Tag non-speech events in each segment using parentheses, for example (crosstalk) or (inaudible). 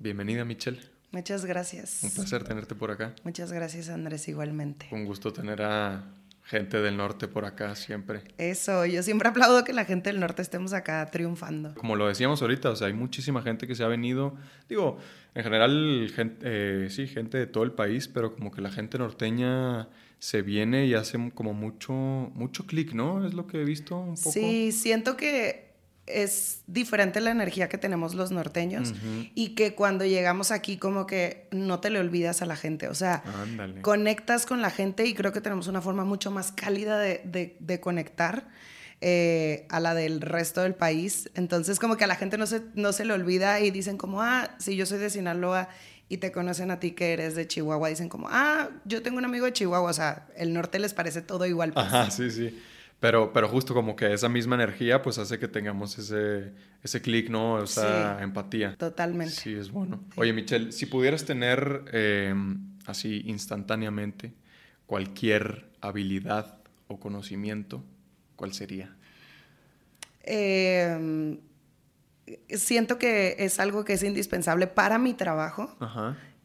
Bienvenida, Michelle. Muchas gracias. Un placer tenerte por acá. Muchas gracias, Andrés, igualmente. Un gusto tener a gente del norte por acá siempre. Eso, yo siempre aplaudo que la gente del norte estemos acá triunfando. Como lo decíamos ahorita, o sea, hay muchísima gente que se ha venido, digo, en general, gente, eh, sí, gente de todo el país, pero como que la gente norteña se viene y hace como mucho, mucho clic, ¿no? Es lo que he visto un poco. Sí, siento que es diferente la energía que tenemos los norteños y que cuando llegamos aquí como que no te le olvidas a la gente, o sea, conectas con la gente y creo que tenemos una forma mucho más cálida de, conectar. Eh, a la del resto del país. Entonces, como que a la gente no se, no se le olvida y dicen como, ah, si yo soy de Sinaloa y te conocen a ti que eres de Chihuahua, dicen como, ah, yo tengo un amigo de Chihuahua, o sea, el norte les parece todo igual. Pues. Ajá, sí, sí. Pero, pero justo como que esa misma energía pues hace que tengamos ese, ese clic, ¿no? Esa empatía. Totalmente. Sí, es bueno. Oye, Michelle, si pudieras tener em, así instantáneamente cualquier habilidad o conocimiento, ¿cuál sería? Em, siento que es algo que es indispensable para mi trabajo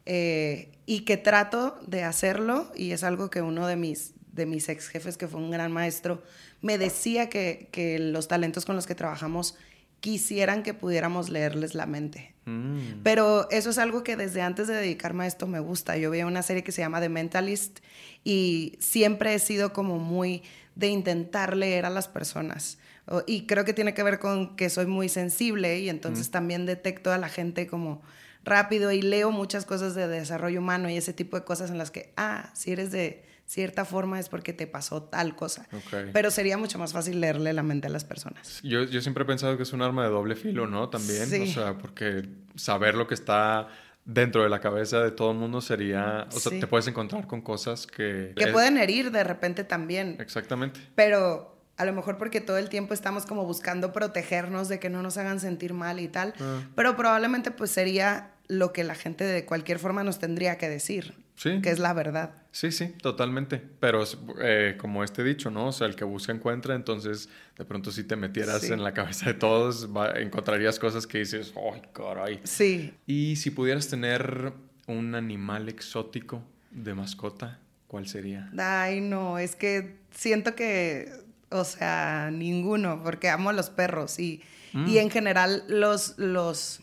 eh, y que trato de hacerlo y es algo que uno de mis, de mis ex jefes, que fue un gran maestro, me decía que, que los talentos con los que trabajamos quisieran que pudiéramos leerles la mente. Mm. Pero eso es algo que desde antes de dedicarme a esto me gusta. Yo veía una serie que se llama The Mentalist y siempre he sido como muy de intentar leer a las personas. Y creo que tiene que ver con que soy muy sensible y entonces también detecto a la gente como rápido y leo muchas cosas de desarrollo humano y ese tipo de cosas en las que, ah, si eres de cierta forma es porque te pasó tal cosa. Pero sería mucho más fácil leerle la mente a las personas. Yo, yo siempre he pensado que es un arma de doble filo, ¿no? También, o sea, porque saber lo que está dentro de la cabeza de todo el mundo sería, o sea, te puedes encontrar con cosas que... Que pueden herir de repente también. Exactamente. Pero a lo mejor porque todo el tiempo estamos como buscando protegernos de que no nos hagan sentir mal y tal, ah. pero probablemente pues sería lo que la gente de cualquier forma nos tendría que decir. Sí. Que es la verdad. Sí, sí, totalmente. Pero eh, como este dicho, ¿no? O sea, el que busca encuentra, entonces de pronto si te metieras en la cabeza de todos, encontrarías cosas que dices, ¡ay, caray! Sí. Y si pudieras tener un animal exótico de mascota, ¿cuál sería? Ay, no, es que siento que, o sea, ninguno, porque amo a los perros y, y mm. en general los, los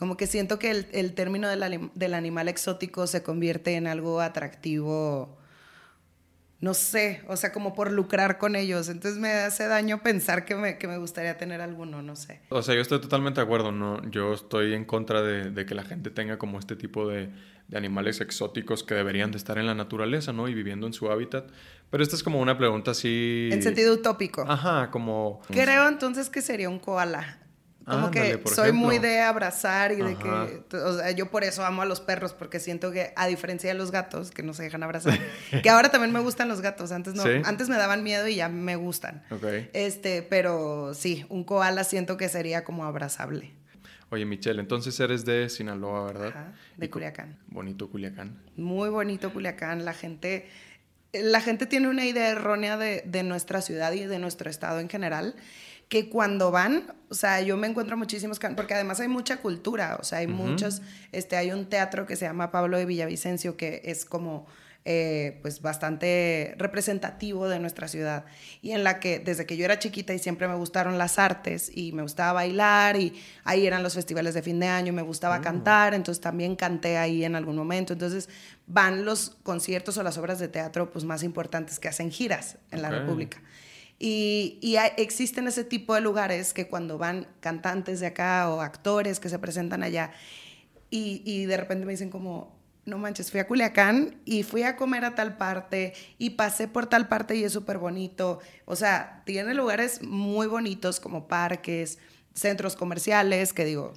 como que siento que el, término del, animal exótico se convierte en algo atractivo, no sé, o sea, como por lucrar con ellos. Entonces me hace daño pensar que me, que me gustaría tener alguno, no sé. O sea, yo estoy totalmente de acuerdo, ¿no? Yo estoy en contra de, que la gente tenga como este tipo de, de, animales exóticos que deberían de estar en la naturaleza, ¿no? Y viviendo en su hábitat. Pero esta es como una pregunta así... En sentido utópico. Ajá, como... Creo entonces que sería un koala. Como que soy muy de abrazar y de que, o sea, yo por eso amo a los perros, porque siento que a diferencia de los gatos, que no se dejan abrazar, (laughs) que ahora también me gustan los gatos, antes no, antes me daban miedo y ya me gustan. Este, pero sí, un koala siento que sería como abrazable. Oye, Michelle, entonces eres de Sinaloa, ¿verdad? Ajá, de Culiacán. Bonito Culiacán. Muy bonito Culiacán, la gente... La gente tiene una idea errónea de, de nuestra ciudad y de nuestro estado en general que cuando van, o sea, yo me encuentro muchísimos, porque además hay mucha cultura, o sea, hay muchos, este, hay un teatro que se llama Pablo de Villavicencio, que es como, eh, pues, bastante representativo de nuestra ciudad, y en la que desde que yo era chiquita y siempre me gustaron las artes, y me gustaba bailar, y ahí eran los festivales de fin de año, me gustaba oh. cantar, entonces también canté ahí en algún momento, entonces van los conciertos o las obras de teatro, pues, más importantes que hacen giras en la República. Y, existen ese tipo de lugares que cuando van cantantes de acá o actores que se presentan allá y, de repente me dicen como, no manches, fui a Culiacán y fui a comer a tal parte y pasé por tal parte y es súper bonito. O sea, tiene lugares muy bonitos como parques, centros comerciales, que digo,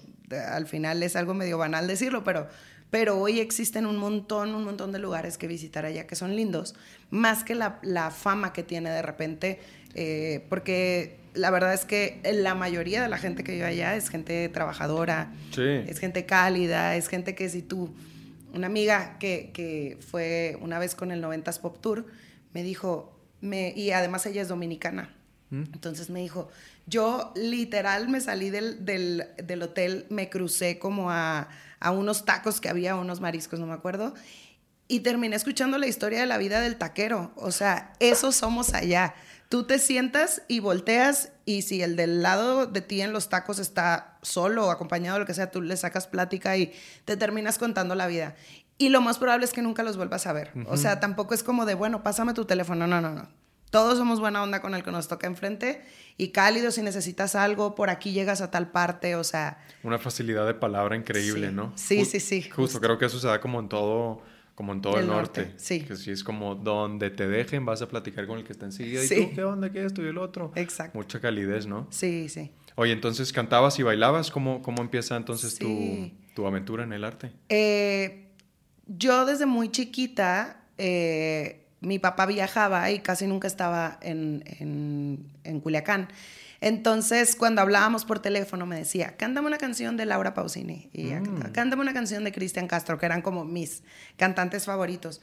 al final es algo medio banal decirlo, pero, pero hoy existen un montón, un montón de lugares que visitar allá que son lindos, más que la, la fama que tiene de repente eh, porque la verdad es que la mayoría de la gente que vive allá es gente trabajadora, es gente cálida, es gente que si tú, una amiga que, que fue una vez con el 90s Pop Tour, me dijo, me, y además ella es dominicana, mm. entonces me dijo, yo literal me salí del, del, del hotel, me crucé como a, a unos tacos que había, unos mariscos, no me acuerdo. Y terminé escuchando la historia de la vida del taquero. O sea, eso somos allá. Tú te sientas y volteas y si el del lado de ti en los tacos está solo o acompañado, lo que sea, tú le sacas plática y te terminas contando la vida. Y lo más probable es que nunca los vuelvas a ver. O sea, tampoco es como de, bueno, pásame tu teléfono. No, no, no. Todos somos buena onda con el que nos toca enfrente y cálido si necesitas algo, por aquí llegas a tal parte, o sea... Una facilidad de palabra increíble, sí. ¿no? Sí, sí, sí. Justo, creo que eso se da como en todo, como en todo el, norte. Sí. Que si es como donde te dejen, vas a platicar con el que está enseguida Sí. y tú, ¿qué onda? ¿Qué es esto y el otro? Exacto. Mucha calidez, ¿no? Sí, sí. Oye, entonces cantabas y bailabas, ¿cómo, cómo empieza entonces Sí. tu, tu aventura en el arte? Eh, yo desde muy chiquita, eh, mi papá viajaba y casi nunca estaba en, en, en Culiacán. Entonces, cuando hablábamos por teléfono, me decía, cántame una canción de Laura Pausini. Y ella cantaba, cántame una canción de Cristian Castro, que eran como mis cantantes favoritos.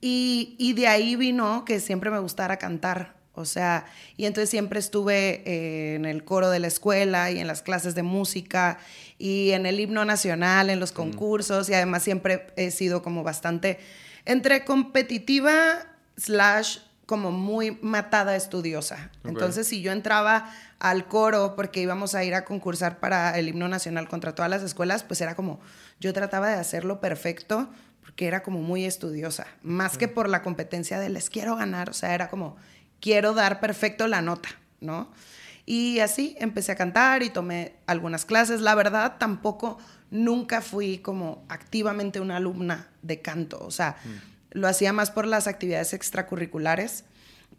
Y, y de ahí vino que siempre me gustara cantar. O sea, y entonces siempre estuve eh, en el coro de la escuela y en las clases de música y en el himno nacional, en los concursos y además siempre he sido como bastante entre competitiva slash como muy matada estudiosa. Entonces, si yo entraba al coro porque íbamos a ir a concursar para el himno nacional contra todas las escuelas, pues era como, yo trataba de hacerlo perfecto porque era como muy estudiosa, más que por la competencia de les quiero ganar, o sea, era como, quiero dar perfecto la nota, ¿no? Y así empecé a cantar y tomé algunas clases. La verdad, tampoco nunca fui como activamente una alumna de canto, o sea, lo hacía más por las actividades extracurriculares,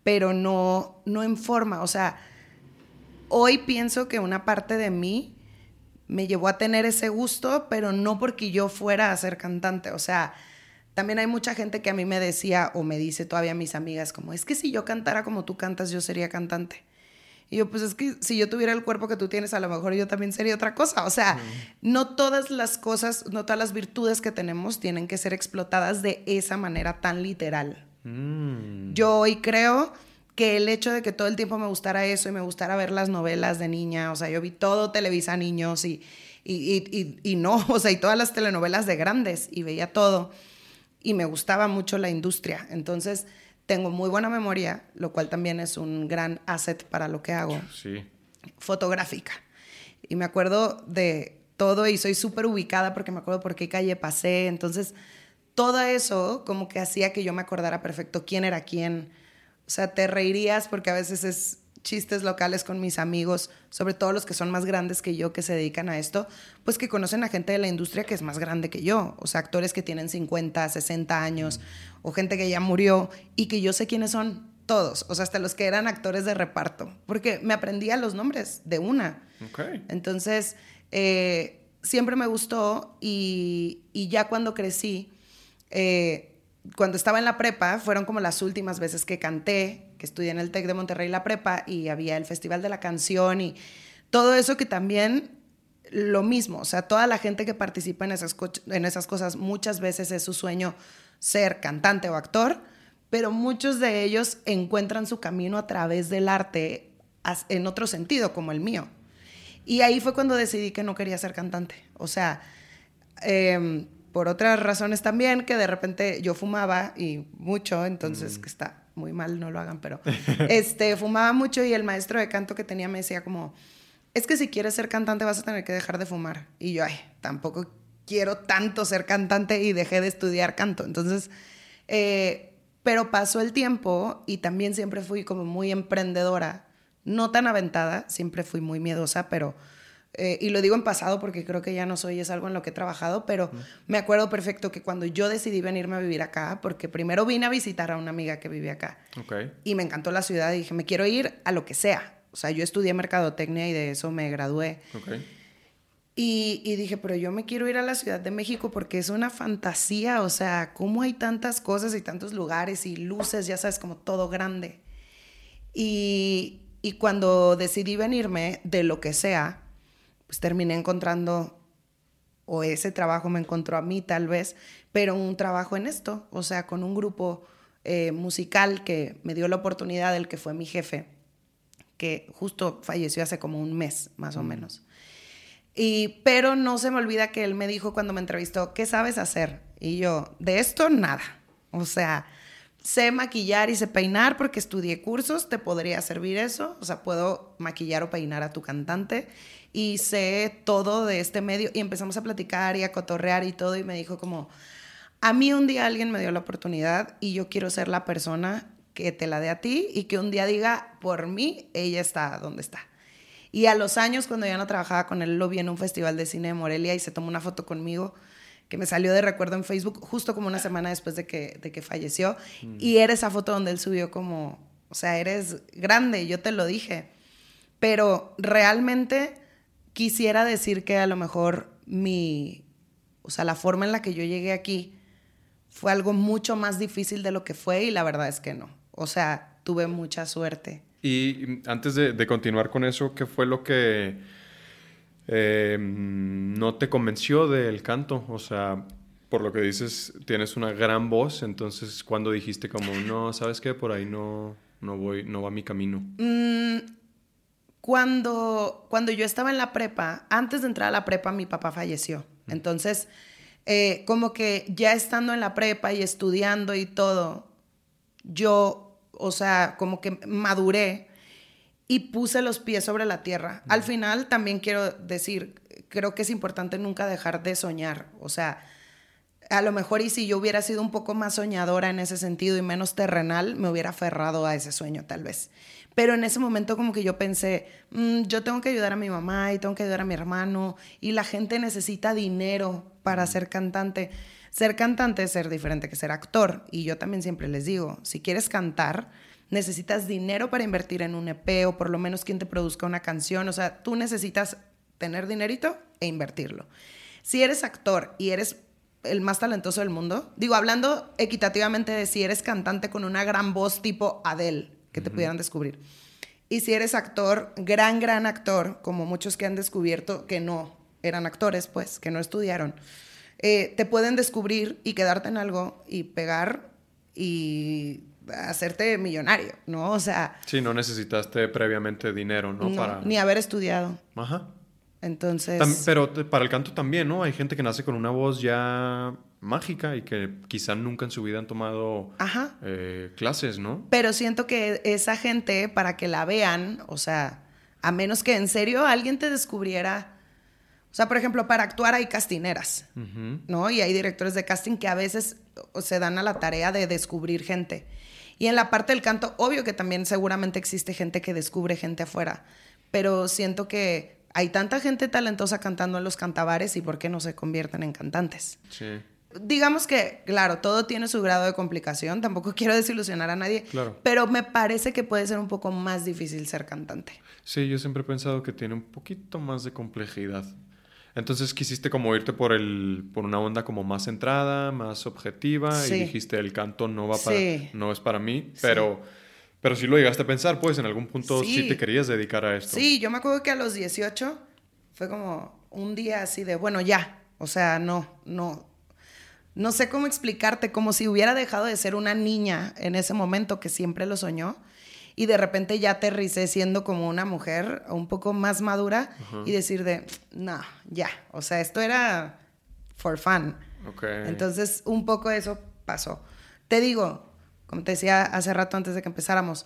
pero no, no en forma, o sea, hoy pienso que una parte de mí me llevó a tener ese gusto, pero no porque yo fuera a ser cantante. O sea, también hay mucha gente que a mí me decía o me dice todavía mis amigas como, es que si yo cantara como tú cantas, yo sería cantante. Y yo, pues es que si yo tuviera el cuerpo que tú tienes, a lo mejor yo también sería otra cosa. O sea, no todas las cosas, no todas las virtudes que tenemos tienen que ser explotadas de esa manera tan literal. Mm. Yo hoy creo que el hecho de que todo el tiempo me gustara eso y me gustara ver las novelas de niña, o sea, yo vi todo Televisa Niños y, y, y, y- y no, (laughs) o sea, y todas las telenovelas de grandes y veía todo y me gustaba mucho la industria. Entonces, tengo muy buena memoria, lo cual también es un gran asset para lo que hago Sí. fotográfica. Y me acuerdo de todo y soy súper ubicada porque me acuerdo por qué calle pasé. Entonces, todo eso como que hacía que yo me acordara perfecto quién era quién. O sea, te reirías porque a veces es chistes locales con mis amigos, sobre todo los que son más grandes que yo, que se dedican a esto, pues que conocen a gente de la industria que es más grande que yo, o sea, actores que tienen 50, 60 años, o gente que ya murió y que yo sé quiénes son todos, o sea, hasta los que eran actores de reparto, porque me aprendía los nombres de una. Entonces, eh, siempre me gustó y, y ya cuando crecí, eh, cuando estaba en la prepa, fueron como las últimas veces que canté, que estudié en el TEC de Monterrey la prepa y había el Festival de la Canción y todo eso que también lo mismo, o sea, toda la gente que participa en esas, en esas cosas muchas veces es su sueño ser cantante o actor, pero muchos de ellos encuentran su camino a través del arte en otro sentido, como el mío. Y ahí fue cuando decidí que no quería ser cantante. O sea, em, por otras razones también, que de repente yo fumaba y mucho, entonces que está muy mal, no lo hagan, pero (laughs) este, fumaba mucho y el maestro de canto que tenía me decía como, es que si quieres ser cantante vas a tener que dejar de fumar. Y yo, ay, tampoco quiero tanto ser cantante y dejé de estudiar canto. Entonces, eh, pero pasó el tiempo y también siempre fui como muy emprendedora, no tan aventada, siempre fui muy miedosa, pero, eh, y lo digo en pasado porque creo que ya no soy, es algo en lo que he trabajado, pero me acuerdo perfecto que cuando yo decidí venirme a vivir acá, porque primero vine a visitar a una amiga que vive acá, Ok. y me encantó la ciudad y dije, me quiero ir a lo que sea. O sea, yo estudié mercadotecnia y de eso me gradué. Ok. Y, y dije, pero yo me quiero ir a la Ciudad de México porque es una fantasía, o sea, cómo hay tantas cosas y tantos lugares y luces, ya sabes, como todo grande. Y, y cuando decidí venirme de lo que sea, pues terminé encontrando, o ese trabajo me encontró a mí tal vez, pero un trabajo en esto, o sea, con un grupo eh, musical que me dio la oportunidad, el que fue mi jefe, que justo falleció hace como un mes, más o menos. Y, pero no se me olvida que él me dijo cuando me entrevistó, ¿qué sabes hacer? Y yo, de esto nada. O sea, sé maquillar y sé peinar porque estudié cursos, te podría servir eso. O sea, puedo maquillar o peinar a tu cantante y sé todo de este medio. Y empezamos a platicar y a cotorrear y todo. Y me dijo como, a mí un día alguien me dio la oportunidad y yo quiero ser la persona que te la dé a ti y que un día diga, por mí, ella está donde está. Y a los años, cuando ya no trabajaba con él, lo vi en un festival de cine de Morelia y se tomó una foto conmigo que me salió de recuerdo en Facebook justo como una semana después de que, de que falleció. Mm. Y era esa foto donde él subió como, o sea, eres grande, yo te lo dije. Pero realmente quisiera decir que a lo mejor mi, o sea, la forma en la que yo llegué aquí fue algo mucho más difícil de lo que fue y la verdad es que no. O sea, tuve mucha suerte. Y antes de, continuar con eso, ¿qué fue lo que em, no te convenció del canto? O sea, por lo que dices, tienes una gran voz, entonces cuando dijiste como, no, ¿sabes qué? Por ahí no, no voy, no va mi camino. Mm, cuando, cuando yo estaba en la prepa, antes de entrar a la prepa, mi papá falleció. Entonces, eh, como que ya estando en la prepa y estudiando y todo, yo o sea, como que maduré y puse los pies sobre la tierra. Al final también quiero decir, creo que es importante nunca dejar de soñar, o sea, a lo mejor y si yo hubiera sido un poco más soñadora en ese sentido y menos terrenal, me hubiera aferrado a ese sueño tal vez. Pero en ese momento como que yo pensé, mm, yo tengo que ayudar a mi mamá y tengo que ayudar a mi hermano y la gente necesita dinero para ser cantante. Ser cantante es ser diferente que ser actor. Y yo también siempre les digo, si quieres cantar, necesitas dinero para invertir en un EP o por lo menos quien te produzca una canción. O sea, tú necesitas tener dinerito e invertirlo. Si eres actor y eres el más talentoso del mundo, digo, hablando equitativamente de si eres cantante con una gran voz tipo Adele, que te pudieran descubrir. Y si eres actor, gran, gran actor, como muchos que han descubierto que no eran actores, pues, que no estudiaron eh, te pueden descubrir y quedarte en algo y pegar y hacerte millonario, ¿no? O sea... Sí, no necesitaste previamente dinero, ¿no? para... Ni haber estudiado. Ajá. Entonces... pero para el canto también, ¿no? Hay gente que nace con una voz ya mágica y que quizá nunca en su vida han tomado eh, clases, ¿no? Pero siento que esa gente, para que la vean, o sea, a menos que en serio alguien te descubriera o sea, por ejemplo, para actuar hay castineras, ¿no? Y hay directores de casting que a veces se dan a la tarea de descubrir gente. Y en la parte del canto, obvio que también seguramente existe gente que descubre gente afuera, pero siento que hay tanta gente talentosa cantando en los cantabares y por qué no se convierten en cantantes. Sí. Digamos que, claro, todo tiene su grado de complicación, (laughs) tampoco quiero desilusionar a nadie, claro. pero me parece que puede ser un poco más difícil ser cantante. Sí, yo siempre he pensado que tiene un poquito más de complejidad. Entonces quisiste como irte por el por una onda como más centrada, más objetiva y dijiste el canto no va para no es para mí, pero pero si lo llegaste a pensar, pues en algún punto sí. te querías dedicar a esto. Sí, yo me acuerdo que a los 18 fue como un día así de, bueno, ya, o sea, no, no no sé cómo explicarte, como si hubiera dejado de ser una niña en ese momento que siempre lo soñó y de repente ya aterricé siendo como una mujer un poco más madura y decir de, no, ya, o sea, esto era for fun. Entonces, un poco eso pasó. Te digo, como te decía hace rato antes de que empezáramos,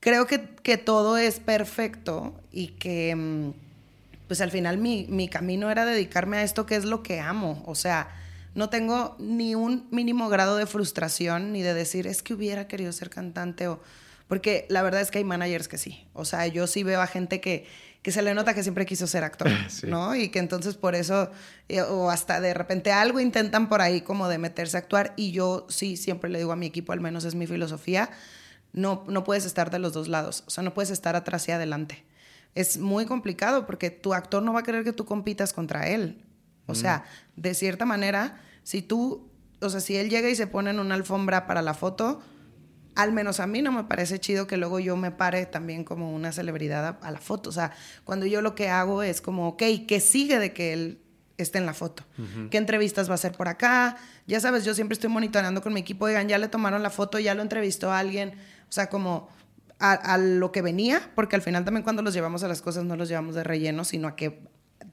creo que, que todo es perfecto y que, mm, pues al final mi, mi camino era dedicarme a esto que es lo que amo. O sea, no tengo ni un mínimo grado de frustración ni de decir, es que hubiera querido ser cantante o porque la verdad es que hay managers que sí. O sea, yo sí veo a gente que, que se le nota que siempre quiso ser actor, (laughs) ¿no? Y que entonces por eso, eh, o hasta de repente algo intentan por ahí como de meterse a actuar. Y yo sí siempre le digo a mi equipo, al menos es mi filosofía, no, no puedes estar de los dos lados. O sea, no puedes estar atrás y adelante. Es muy complicado porque tu actor no va a querer que tú compitas contra él. O sea, de cierta manera, si tú, o sea, si él llega y se pone en una alfombra para la foto, al menos a mí no me parece chido que luego yo me pare también como una celebridad a, la foto. O sea, cuando yo lo que hago es como, ok, ¿qué sigue de que él esté en la foto? ¿Qué entrevistas va a hacer por acá? Ya sabes, yo siempre estoy monitoreando con mi equipo, oigan, ya le tomaron la foto, ya lo entrevistó a alguien. O sea, como a, lo que venía, porque al final también cuando los llevamos a las cosas no los llevamos de relleno, sino a que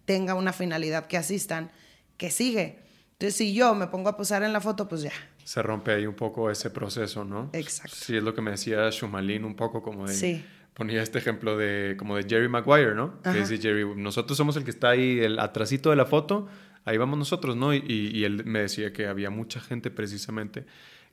tenga una finalidad que asistan, que sigue. Entonces, si yo me pongo a posar en la foto, pues ya. Se rompe ahí un poco ese proceso, ¿no? Exacto. Sí, es lo que me decía Shumalin un poco como de... Sí. Ponía este ejemplo de como de Jerry Maguire, ¿no? Que dice Jerry, nosotros somos el que está ahí, el atrasito de la foto, ahí vamos nosotros, ¿no? Y, y él me decía que había mucha gente precisamente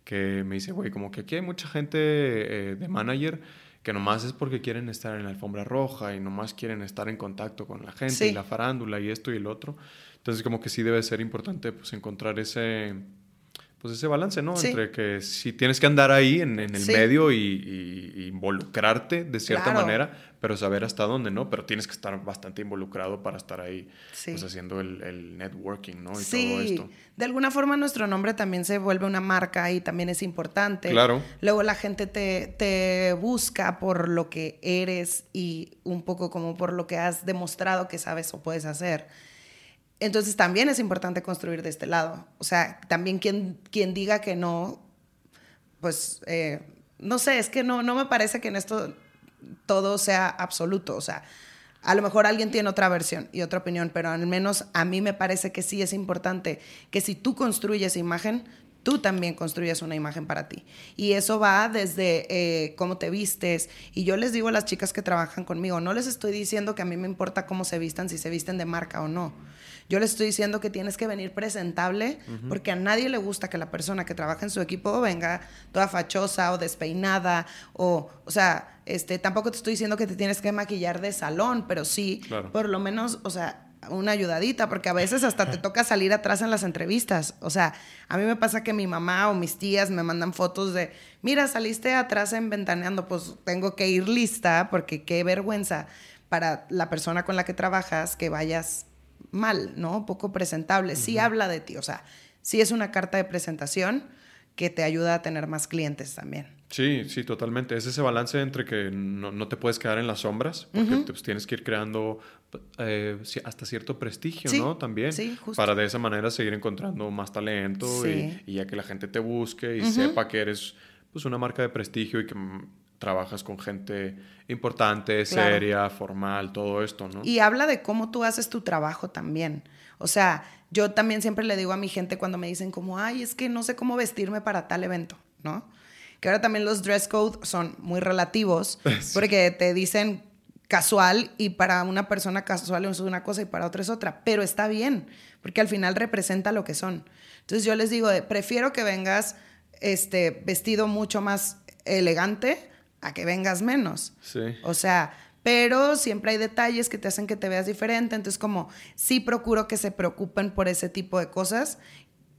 que me dice, güey, como que aquí hay mucha gente eh, de manager que nomás es porque quieren estar en la alfombra roja y nomás quieren estar en contacto con la gente y la farándula y esto y el otro. Entonces como que sí debe ser importante pues encontrar ese pues ese balance, ¿no? Entre que si tienes que andar ahí en, el medio y, involucrarte de cierta manera, pero saber hasta dónde, ¿no? Pero tienes que estar bastante involucrado para estar ahí, pues haciendo el, networking, ¿no? Y todo esto. De alguna forma nuestro nombre también se vuelve una marca y también es importante. Claro. Luego la gente te, te busca por lo que eres y un poco como por lo que has demostrado que sabes o puedes hacer. Entonces también es importante construir de este lado. O sea, también quien, quien diga que no, pues, eh, no sé, es que no, no me parece que en esto todo sea absoluto. O sea, a lo mejor alguien tiene otra versión y otra opinión, pero al menos a mí me parece que sí es importante que si tú construyes imagen, tú también construyes una imagen para ti. Y eso va desde eh, cómo te vistes. Y yo les digo a las chicas que trabajan conmigo, no les estoy diciendo que a mí me importa cómo se vistan, si se visten de marca o no. Yo les estoy diciendo que tienes que venir presentable porque a nadie le gusta que la persona que trabaja en su equipo venga toda fachosa o despeinada o, o sea, este, tampoco te estoy diciendo que te tienes que maquillar de salón, pero sí, por lo menos, o sea, una ayudadita, porque a veces hasta te toca salir atrás en las entrevistas. O sea, a mí me pasa que mi mamá o mis tías me mandan fotos de, mira, saliste atrás en ventaneando, pues tengo que ir lista, porque qué vergüenza para la persona con la que trabajas que vayas mal, ¿no? Poco presentable. Sí habla de ti, o sea, sí es una carta de presentación que te ayuda a tener más clientes también. Sí, sí, totalmente. Es ese balance entre que no, te puedes quedar en las sombras, porque pues, tienes que ir creando eh, hasta cierto prestigio, ¿no? También. Sí, justo. Para de esa manera seguir encontrando más talento y, ya que la gente te busque y sepa que eres pues una marca de prestigio y que mm, trabajas con gente importante, seria, formal, todo esto, ¿no? Y habla de cómo tú haces tu trabajo también. O sea, yo también siempre le digo a mi gente cuando me dicen como, ay, es que no sé cómo vestirme para tal evento, ¿no? Que ahora también los dress code son muy relativos (laughs) porque te dicen casual y para una persona casual es una cosa y para otra es otra, pero está bien, porque al final representa lo que son. Entonces yo les digo, prefiero que vengas este, vestido mucho más elegante a que vengas menos. Sí. O sea, pero siempre hay detalles que te hacen que te veas diferente, entonces como sí procuro que se preocupen por ese tipo de cosas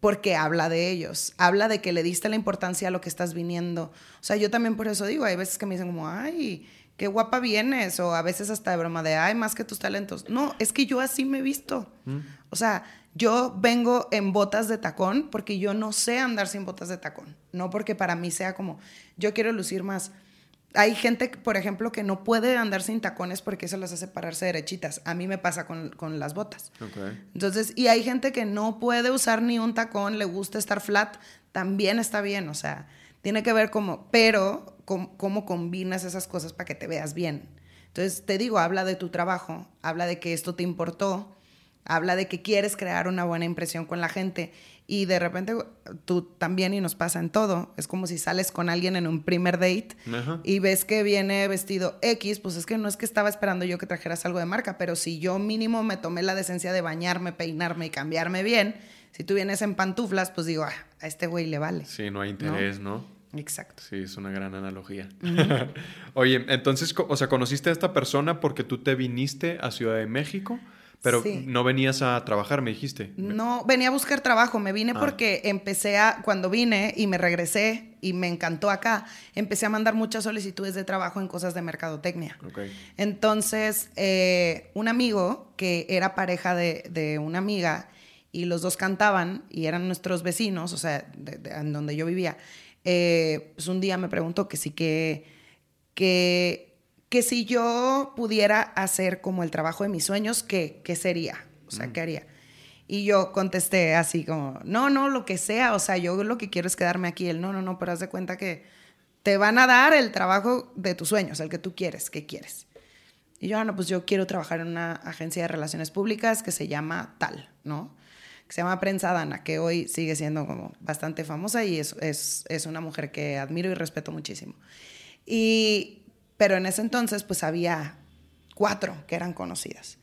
porque habla de ellos, habla de que le diste la importancia a lo que estás viniendo. O sea, yo también por eso digo, hay veces que me dicen como, ay, qué guapa vienes, o a veces hasta de broma de, ay, más que tus talentos. No, es que yo así me he visto. Mm. O sea, yo vengo en botas de tacón porque yo no sé andar sin botas de tacón, no porque para mí sea como, yo quiero lucir más hay gente, por ejemplo, que no puede andar sin tacones porque eso las hace pararse derechitas. A mí me pasa con, las botas. Entonces, y hay gente que no puede usar ni un tacón, le gusta estar flat, también está bien, o sea, tiene que ver como, pero cómo combinas esas cosas para que te veas bien. Entonces, te digo, habla de tu trabajo, habla de que esto te importó, habla de que quieres crear una buena impresión con la gente y de repente tú también y nos pasa en todo. Es como si sales con alguien en un primer date y ves que viene vestido X, pues es que no es que estaba esperando yo que trajeras algo de marca, pero si yo mínimo me tomé la decencia de bañarme, peinarme y cambiarme bien, si tú vienes en pantuflas, pues digo, ah, a este güey le vale. Sí, no hay interés, ¿no? Exacto. Sí, es una gran analogía. (laughs) Oye, entonces, o sea, ¿conociste a esta persona porque tú te viniste a Ciudad de México? Pero no venías a trabajar, me dijiste. No, venía a buscar trabajo. Me vine ah. porque empecé a, cuando vine y me regresé y me encantó acá, empecé a mandar muchas solicitudes de trabajo en cosas de mercadotecnia. Entonces, eh, un amigo que era pareja de, una amiga y los dos cantaban y eran nuestros vecinos, o sea, en donde yo vivía, eh, pues un día me preguntó que sí que, que que si yo pudiera hacer como el trabajo de mis sueños, ¿qué, qué sería? O sea, mm. ¿qué haría? Y yo contesté así como, no, no, lo que sea, o sea, yo lo que quiero es quedarme aquí. Él, no, no, no, pero haz de cuenta que te van a dar el trabajo de tus sueños, el que tú quieres, ¿qué quieres? Y yo, ah, no, pues yo quiero trabajar en una agencia de relaciones públicas que se llama tal, ¿no? Que se llama Prensa Dana, que hoy sigue siendo como bastante famosa y es, es, es una mujer que admiro y respeto muchísimo. Y, pero en ese entonces, pues había cuatro que eran conocidas.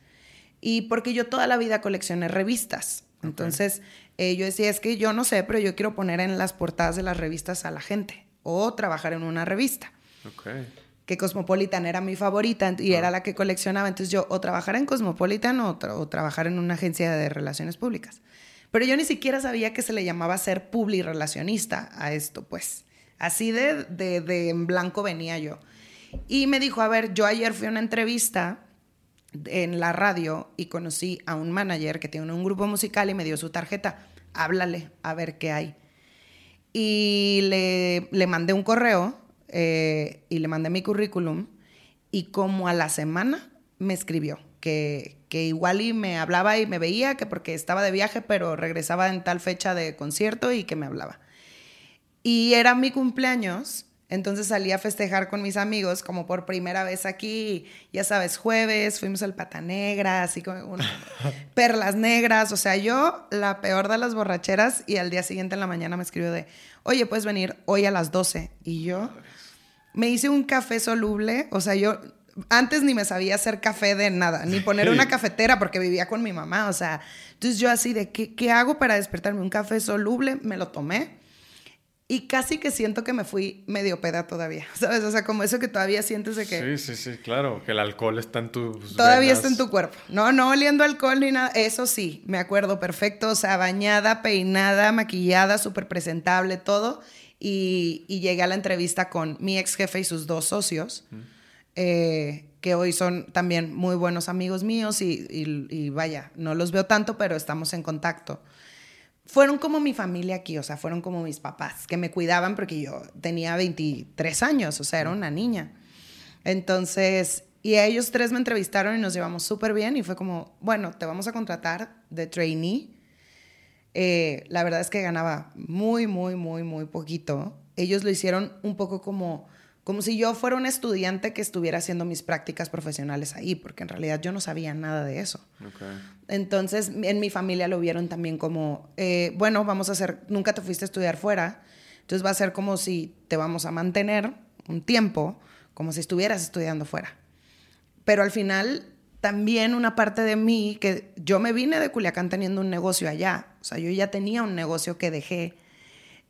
Y porque yo toda la vida coleccioné revistas. Entonces, eh, yo decía, es que yo no sé, pero yo quiero poner en las portadas de las revistas a la gente o trabajar en una revista. Okay. Que Cosmopolitan era mi favorita y era la que coleccionaba. Entonces yo o trabajar en Cosmopolitan o, o, trabajar en una agencia de relaciones públicas. Pero yo ni siquiera sabía que se le llamaba ser publi relacionista a esto, pues. Así de, de, de en blanco venía yo. Y me dijo, a ver, yo ayer fui a una entrevista en la radio y conocí a un manager que tiene un grupo musical y me dio su tarjeta. Háblale, a ver qué hay. Y le, le mandé un correo eh, y le mandé mi currículum y como a la semana me escribió que, que igual y me hablaba y me veía, que porque estaba de viaje, pero regresaba en tal fecha de concierto y que me hablaba. Y era mi cumpleaños entonces salí a festejar con mis amigos como por primera vez aquí, ya sabes, jueves, fuimos al Pata Negra, así como (laughs) perlas negras, o sea, yo la peor de las borracheras y al día siguiente en la mañana me escribió de, oye, puedes venir hoy a las 12 y yo me hice un café soluble, o sea, yo antes ni me sabía hacer café de nada, ni poner una (laughs) cafetera porque vivía con mi mamá, o sea, entonces yo así de, ¿qué, qué hago para despertarme? Un café soluble, me lo tomé y casi que siento que me fui medio peda todavía, (laughs) ¿sabes? O sea, como eso que todavía sientes de que... Sí, sí, sí, claro, que el alcohol está en tu... Todavía está en tu cuerpo. No, no oliendo alcohol ni nada. Eso sí, me acuerdo perfecto. O sea, bañada, peinada, maquillada, súper presentable, todo. Y, y, llegué a la entrevista con mi ex jefe y sus dos socios, eh, que hoy son también muy buenos amigos míos y, y, y vaya, no los veo tanto, pero estamos en contacto fueron como mi familia aquí, o sea, fueron como mis papás, que me cuidaban porque yo tenía 23 años, o sea, era una niña. Entonces, y ellos tres me entrevistaron y nos llevamos súper bien y fue como, bueno, te vamos a contratar de trainee. Eh, la verdad es que ganaba muy, muy, muy, muy poquito. Ellos lo hicieron un poco como como si yo fuera un estudiante que estuviera haciendo mis prácticas profesionales ahí, porque en realidad yo no sabía nada de eso. Entonces, en mi familia lo vieron también como, eh, bueno, vamos a hacer, nunca te fuiste a estudiar fuera, entonces va a ser como si te vamos a mantener un tiempo, como si estuvieras estudiando fuera. Pero al final, también una parte de mí, que yo me vine de Culiacán teniendo un negocio allá, o sea, yo ya tenía un negocio que dejé.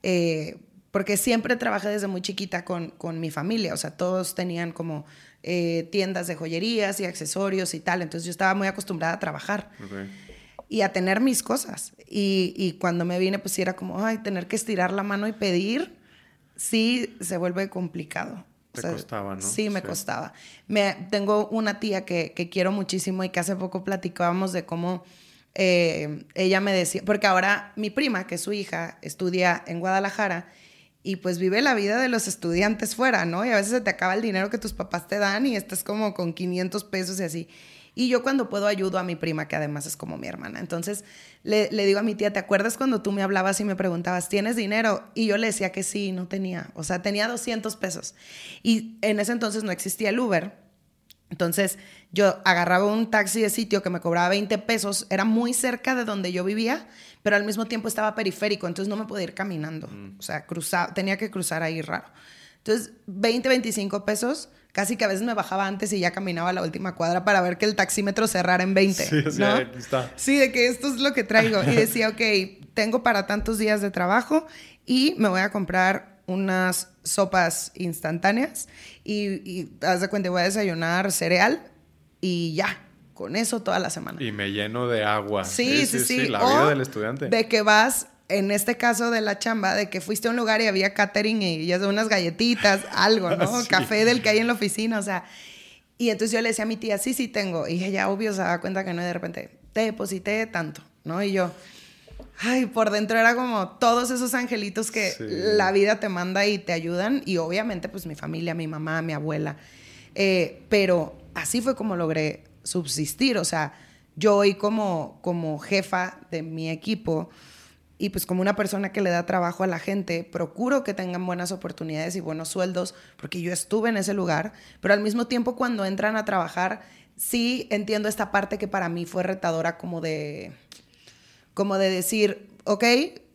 Eh, porque siempre trabajé desde muy chiquita con, con mi familia, o sea, todos tenían como eh, tiendas de joyerías y accesorios y tal, entonces yo estaba muy acostumbrada a trabajar y a tener mis cosas. Y, y, cuando me vine, pues era como, ay, tener que estirar la mano y pedir, sí se vuelve complicado. Te costaba, ¿no? Sí, me costaba. Me, tengo una tía que, que, quiero muchísimo y que hace poco platicábamos de cómo eh, ella me decía, porque ahora mi prima, que es su hija, estudia en Guadalajara y pues vive la vida de los estudiantes fuera, ¿no? Y a veces se te acaba el dinero que tus papás te dan y estás como con 500 pesos y así. Y yo cuando puedo ayudo a mi prima, que además es como mi hermana. Entonces le, le, digo a mi tía, ¿te acuerdas cuando tú me hablabas y me preguntabas, ¿tienes dinero? Y yo le decía que sí, no tenía. O sea, tenía 200 pesos. Y en ese entonces no existía el Uber. Entonces yo agarraba un taxi de sitio que me cobraba 20 pesos, era muy cerca de donde yo vivía, pero al mismo tiempo estaba periférico, entonces no me podía ir caminando, mm. o sea, cruzaba, tenía que cruzar ahí raro. Entonces, 20, 25 pesos, casi que a veces me bajaba antes y ya caminaba a la última cuadra para ver que el taxímetro cerrara en 20. Sí, ¿no? sí, está. Sí, de que esto es lo que traigo. Y decía, (laughs) ok, tengo para tantos días de trabajo y me voy a comprar unas sopas instantáneas y, y haz de cuenta, voy a desayunar cereal y ya, con eso toda la semana. Y me lleno de agua. Sí, sí, sí. La vida del estudiante. De que vas, en este caso de la chamba, de que fuiste a un lugar y había catering y ya unas galletitas, (laughs) algo, ¿no? Café del que hay en la oficina, o sea. Y entonces yo le decía a mi tía, sí, sí tengo. Y ella, obvio, se da cuenta que no, y de repente, te deposité tanto, ¿no? Y yo, ay, por dentro era como todos esos angelitos que la vida te manda y te ayudan. Y obviamente, pues mi familia, mi mamá, mi abuela. Eh, pero así fue como logré subsistir. O sea, yo hoy como, como jefa de mi equipo y pues como una persona que le da trabajo a la gente, procuro que tengan buenas oportunidades y buenos sueldos, porque yo estuve en ese lugar, pero al mismo tiempo cuando entran a trabajar, sí entiendo esta parte que para mí fue retadora como de, como de decir, ok,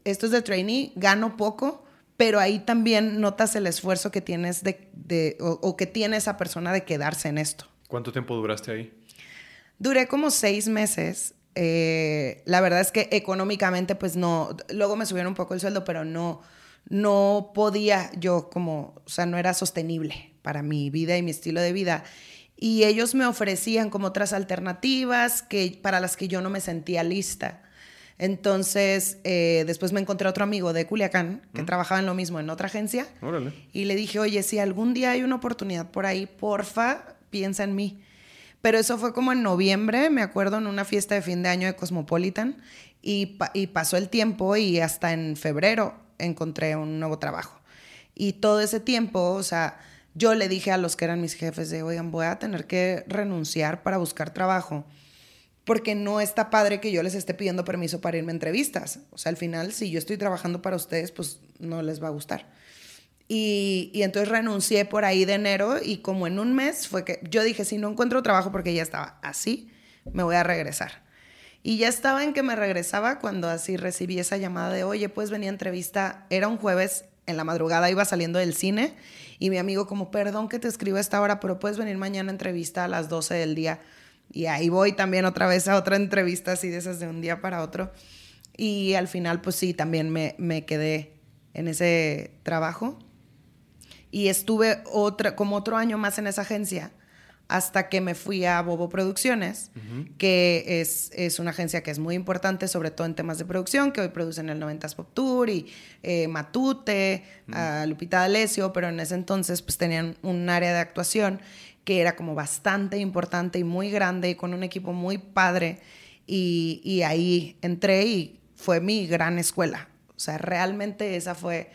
esto es de trainee, gano poco, pero ahí también notas el esfuerzo que tienes de, o, que tiene esa persona de quedarse en esto. ¿Cuánto tiempo duraste ahí? Duré como seis meses. Eh, la verdad es que económicamente, pues no, luego me subieron un poco el sueldo, pero no, no podía yo como, o sea, no era sostenible para mi vida y mi estilo de vida. Y ellos me ofrecían como otras alternativas que, para las que yo no me sentía lista. Entonces, eh, después me encontré otro amigo de Culiacán que trabajaba en lo mismo en otra agencia. Y le dije, oye, si algún día hay una oportunidad por ahí, porfa, piensa en mí. Pero eso fue como en noviembre, me acuerdo, en una fiesta de fin de año de Cosmopolitan. Y, y pasó el tiempo y hasta en febrero encontré un nuevo trabajo. Y todo ese tiempo, o sea, yo le dije a los que eran mis jefes de, oigan, voy a tener que renunciar para buscar trabajo porque no está padre que yo les esté pidiendo permiso para irme a entrevistas. O sea, al final, si yo estoy trabajando para ustedes, pues no les va a gustar. Y, entonces renuncié por ahí de enero y como en un mes fue que yo dije, si no encuentro trabajo porque ya estaba así, me voy a regresar. Y ya estaba en que me regresaba cuando así recibí esa llamada de, oye, pues venía a entrevista, era un jueves, en la madrugada iba saliendo del cine y mi amigo como, perdón que te escribo a esta hora, pero puedes venir mañana a entrevista a las 12 del día. Y ahí voy también otra vez a otra entrevista así de esas de un día para otro. Y al final, pues sí, también me, me quedé en ese trabajo. Y estuve otra, como otro año más en esa agencia hasta que me fui a Bobo Producciones, que es, es, una agencia que es muy importante, sobre todo en temas de producción, que hoy producen el 90s Pop Tour y eh, Matute, Lupita D'Alessio, pero en ese entonces pues tenían un área de actuación que era como bastante importante y muy grande y con un equipo muy padre. Y, y ahí entré y fue mi gran escuela. O sea, realmente esa fue,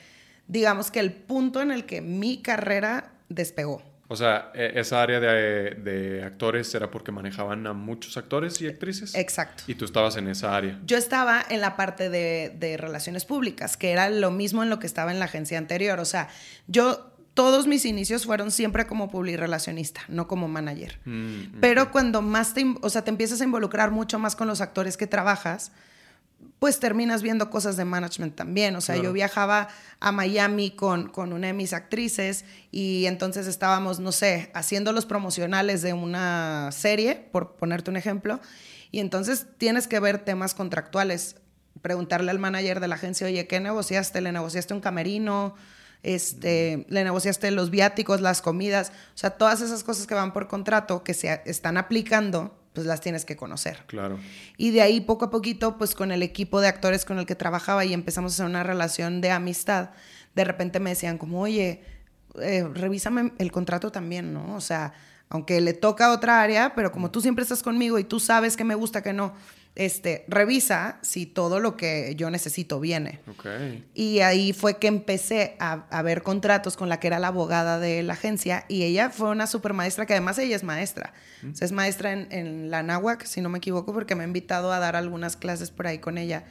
digamos que el punto en el que mi carrera despegó. O sea, e, esa área de, de, actores era porque manejaban a muchos actores y actrices. Exacto. Y tú estabas en esa área. Yo estaba en la parte de, de, relaciones públicas, que era lo mismo en lo que estaba en la agencia anterior. O sea, yo todos mis inicios fueron siempre como relacionista, no como manager. Mm, Pero cuando más te, o sea, te empiezas a involucrar mucho más con los actores que trabajas, pues terminas viendo cosas de management también. O sea, yo viajaba a Miami con, con una de mis actrices y entonces estábamos, no sé, haciendo los promocionales de una serie, por ponerte un ejemplo, y entonces tienes que ver temas contractuales, preguntarle al manager de la agencia, oye, ¿qué negociaste? ¿Le negociaste un camerino? Este, le negociaste los viáticos, las comidas, o sea, todas esas cosas que van por contrato que se están aplicando, pues las tienes que conocer. Claro. Y de ahí poco a poquito, pues con el equipo de actores con el que trabajaba y empezamos a hacer una relación de amistad, de repente me decían como, oye, eh, revísame el contrato también, ¿no? O sea, aunque le toca a otra área, pero como tú siempre estás conmigo y tú sabes que me gusta, que no, este, revisa si todo lo que yo necesito viene. Y ahí fue que empecé a, ver contratos con la que era la abogada de la agencia y ella fue una super maestra, que además ella es maestra. Mm. es maestra en, la náhuac, si no me equivoco, porque me ha invitado a dar algunas clases por ahí con ella.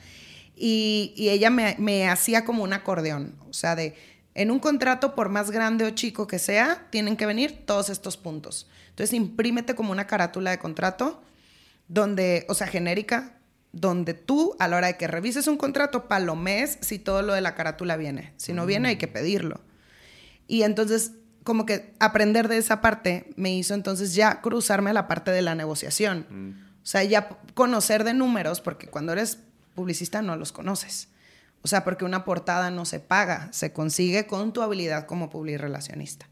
Y, ella me, me hacía como un acordeón, o sea, de en un contrato, por más grande o chico que sea, tienen que venir todos estos puntos. Entonces, imprímete como una carátula de contrato donde, o sea, genérica, donde tú a la hora de que revises un contrato palomes si todo lo de la carátula viene. Si no viene hay que pedirlo. Y entonces como que aprender de esa parte me hizo entonces ya cruzarme a la parte de la negociación. Mm. O sea, ya conocer de números, porque cuando eres publicista no los conoces. O sea, porque una portada no se paga, se consigue con tu habilidad como relacionista.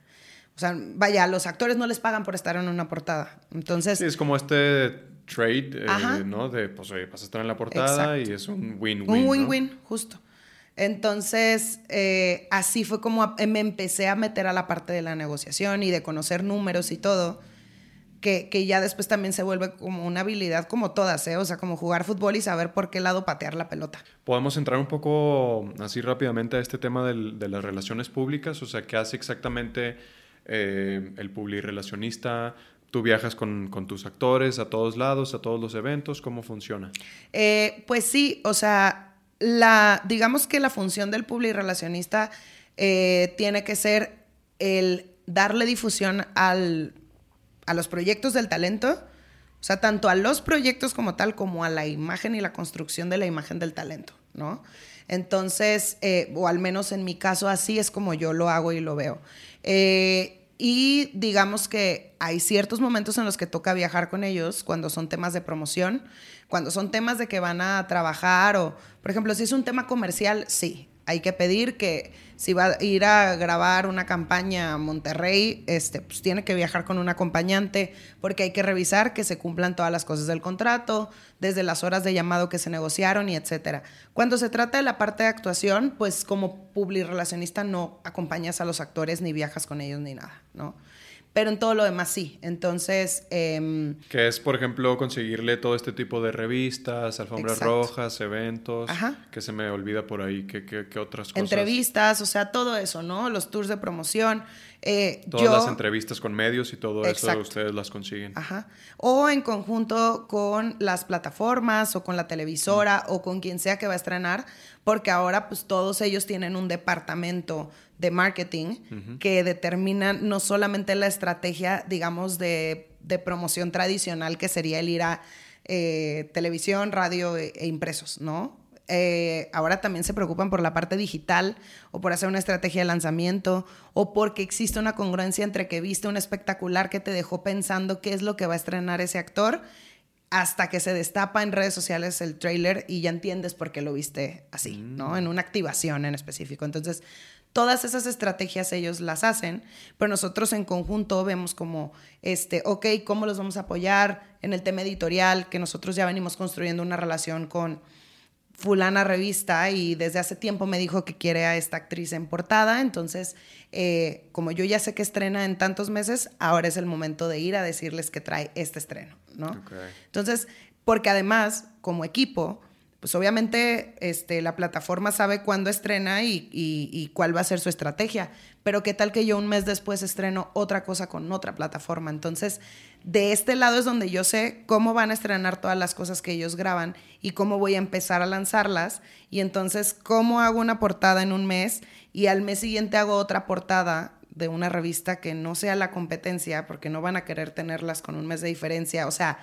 O sea, vaya, los actores no les pagan por estar en una portada. Entonces... Sí, es como este trade, eh, ¿no? De, pues, oye, vas a estar en la portada y es un win-win. Un win-win, justo. Entonces, eh, así fue como me empecé a meter a la parte de la negociación y de conocer números y todo, que, que, ya después también se vuelve como una habilidad como todas, ¿eh? O sea, como jugar fútbol y saber por qué lado patear la pelota. Podemos entrar un poco así rápidamente a este tema del, de las relaciones públicas, o sea, ¿qué hace exactamente eh, el publirelacionista? ¿Tú viajas con, tus actores a todos lados, a todos los eventos? ¿Cómo funciona? Eh, pues sí, o sea, la, digamos que la función del publirelacionista eh, tiene que ser el darle difusión al, a los proyectos del talento, o sea, tanto a los proyectos como tal, como a la imagen y la construcción de la imagen del talento, ¿no? Entonces, eh, o al menos en mi caso, así es como yo lo hago y lo veo. Eh, y digamos que hay ciertos momentos en los que toca viajar con ellos, cuando son temas de promoción, cuando son temas de que van a trabajar o, por ejemplo, si es un tema comercial, sí, hay que pedir que si va a ir a grabar una campaña a Monterrey, este, pues tiene que viajar con un acompañante porque hay que revisar que se cumplan todas las cosas del contrato, desde las horas de llamado que se negociaron y etcétera. Cuando se trata de la parte de actuación, pues como relacionista no acompañas a los actores ni viajas con ellos ni nada, ¿no? Pero en todo lo demás sí. Entonces... Eh, que es, por ejemplo, conseguirle todo este tipo de revistas, alfombras rojas, eventos, que se me olvida por ahí, ¿qué, qué, otras cosas? Entrevistas, o sea, todo eso, ¿no? Los tours de promoción. Eh, Todas las entrevistas con medios y todo eso ustedes las consiguen. Ajá. O en conjunto con las plataformas o con la televisora o con quien sea que va a estrenar, porque ahora pues todos ellos tienen un departamento de marketing que determinan no solamente la estrategia, digamos, de, promoción tradicional, que sería el ir a eh, televisión, radio e, e impresos, ¿no? Eh, ahora también se preocupan por la parte digital o por hacer una estrategia de lanzamiento o porque existe una congruencia entre que viste un espectacular que te dejó pensando qué es lo que va a estrenar ese actor hasta que se destapa en redes sociales el trailer y ya entiendes por qué lo viste así, ¿no? Mm. En una activación en específico. Entonces, Todas esas estrategias ellos las hacen, pero nosotros en conjunto vemos como, este, ok, ¿cómo los vamos a apoyar en el tema editorial? Que nosotros ya venimos construyendo una relación con fulana revista y desde hace tiempo me dijo que quiere a esta actriz en portada, entonces, eh, como yo ya sé que estrena en tantos meses, ahora es el momento de ir a decirles que trae este estreno, ¿no? Entonces, porque además, como equipo, pues obviamente este, la plataforma sabe cuándo estrena y, cuál va a ser su estrategia, pero qué tal que yo un mes después estreno otra cosa con otra plataforma. Entonces, de este lado es donde yo sé cómo van a estrenar todas las cosas que ellos graban y cómo voy a empezar a lanzarlas. Y entonces, cómo hago una portada en un mes y al mes siguiente hago otra portada de una revista que no sea la competencia, porque no van a querer tenerlas con un mes de diferencia. O sea,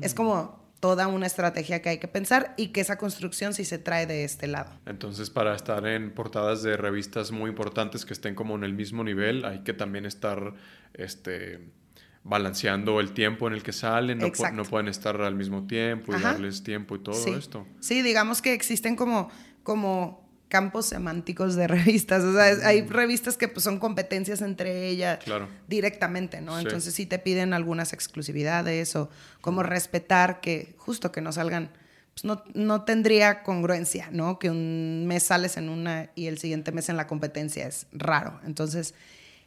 es como toda una estrategia que hay que pensar y que esa construcción sí se trae de este lado. Entonces, para estar en portadas de revistas muy importantes que estén como en el mismo nivel, hay que también estar este, balanceando el tiempo en el que salen, no, no pueden estar al mismo tiempo y darles tiempo y todo esto. Sí, digamos que existen como, como campos semánticos de (laughs) revistas. O sea, hay revistas que pues, son competencias entre ellas directamente, ¿no? Entonces sí te piden algunas exclusividades o como respetar que justo que no salgan, pues no, no tendría congruencia, ¿no? Que un mes sales en una y el siguiente mes en la competencia es raro. Entonces,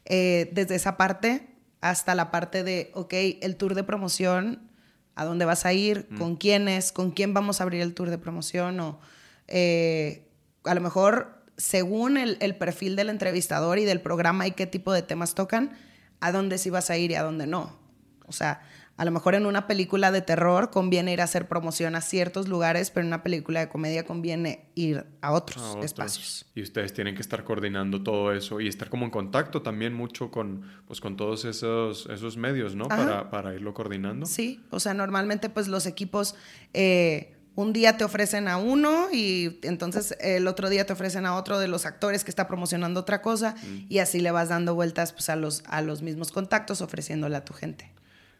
eh, desde esa parte hasta la parte de, ok, el tour de promoción, ¿a dónde vas a ir? ¿Con quiénes? ¿Con quién vamos a abrir el tour de promoción? O... Eh, a lo mejor según el, perfil del entrevistador y del programa y qué tipo de temas tocan, a dónde sí vas a ir y a dónde no. O sea, a lo mejor en una película de terror conviene ir a hacer promoción a ciertos lugares, pero en una película de comedia conviene ir a otros, espacios. Y ustedes tienen que estar coordinando todo eso y estar como en contacto también mucho con, pues, con todos esos, esos medios, ¿no? Para, para, irlo coordinando. Sí, o sea, normalmente pues los equipos... Eh, un día te ofrecen a uno y entonces el otro día te ofrecen a otro de los actores que está promocionando otra cosa mm. y así le vas dando vueltas pues, a, los, a los mismos contactos ofreciéndole a tu gente.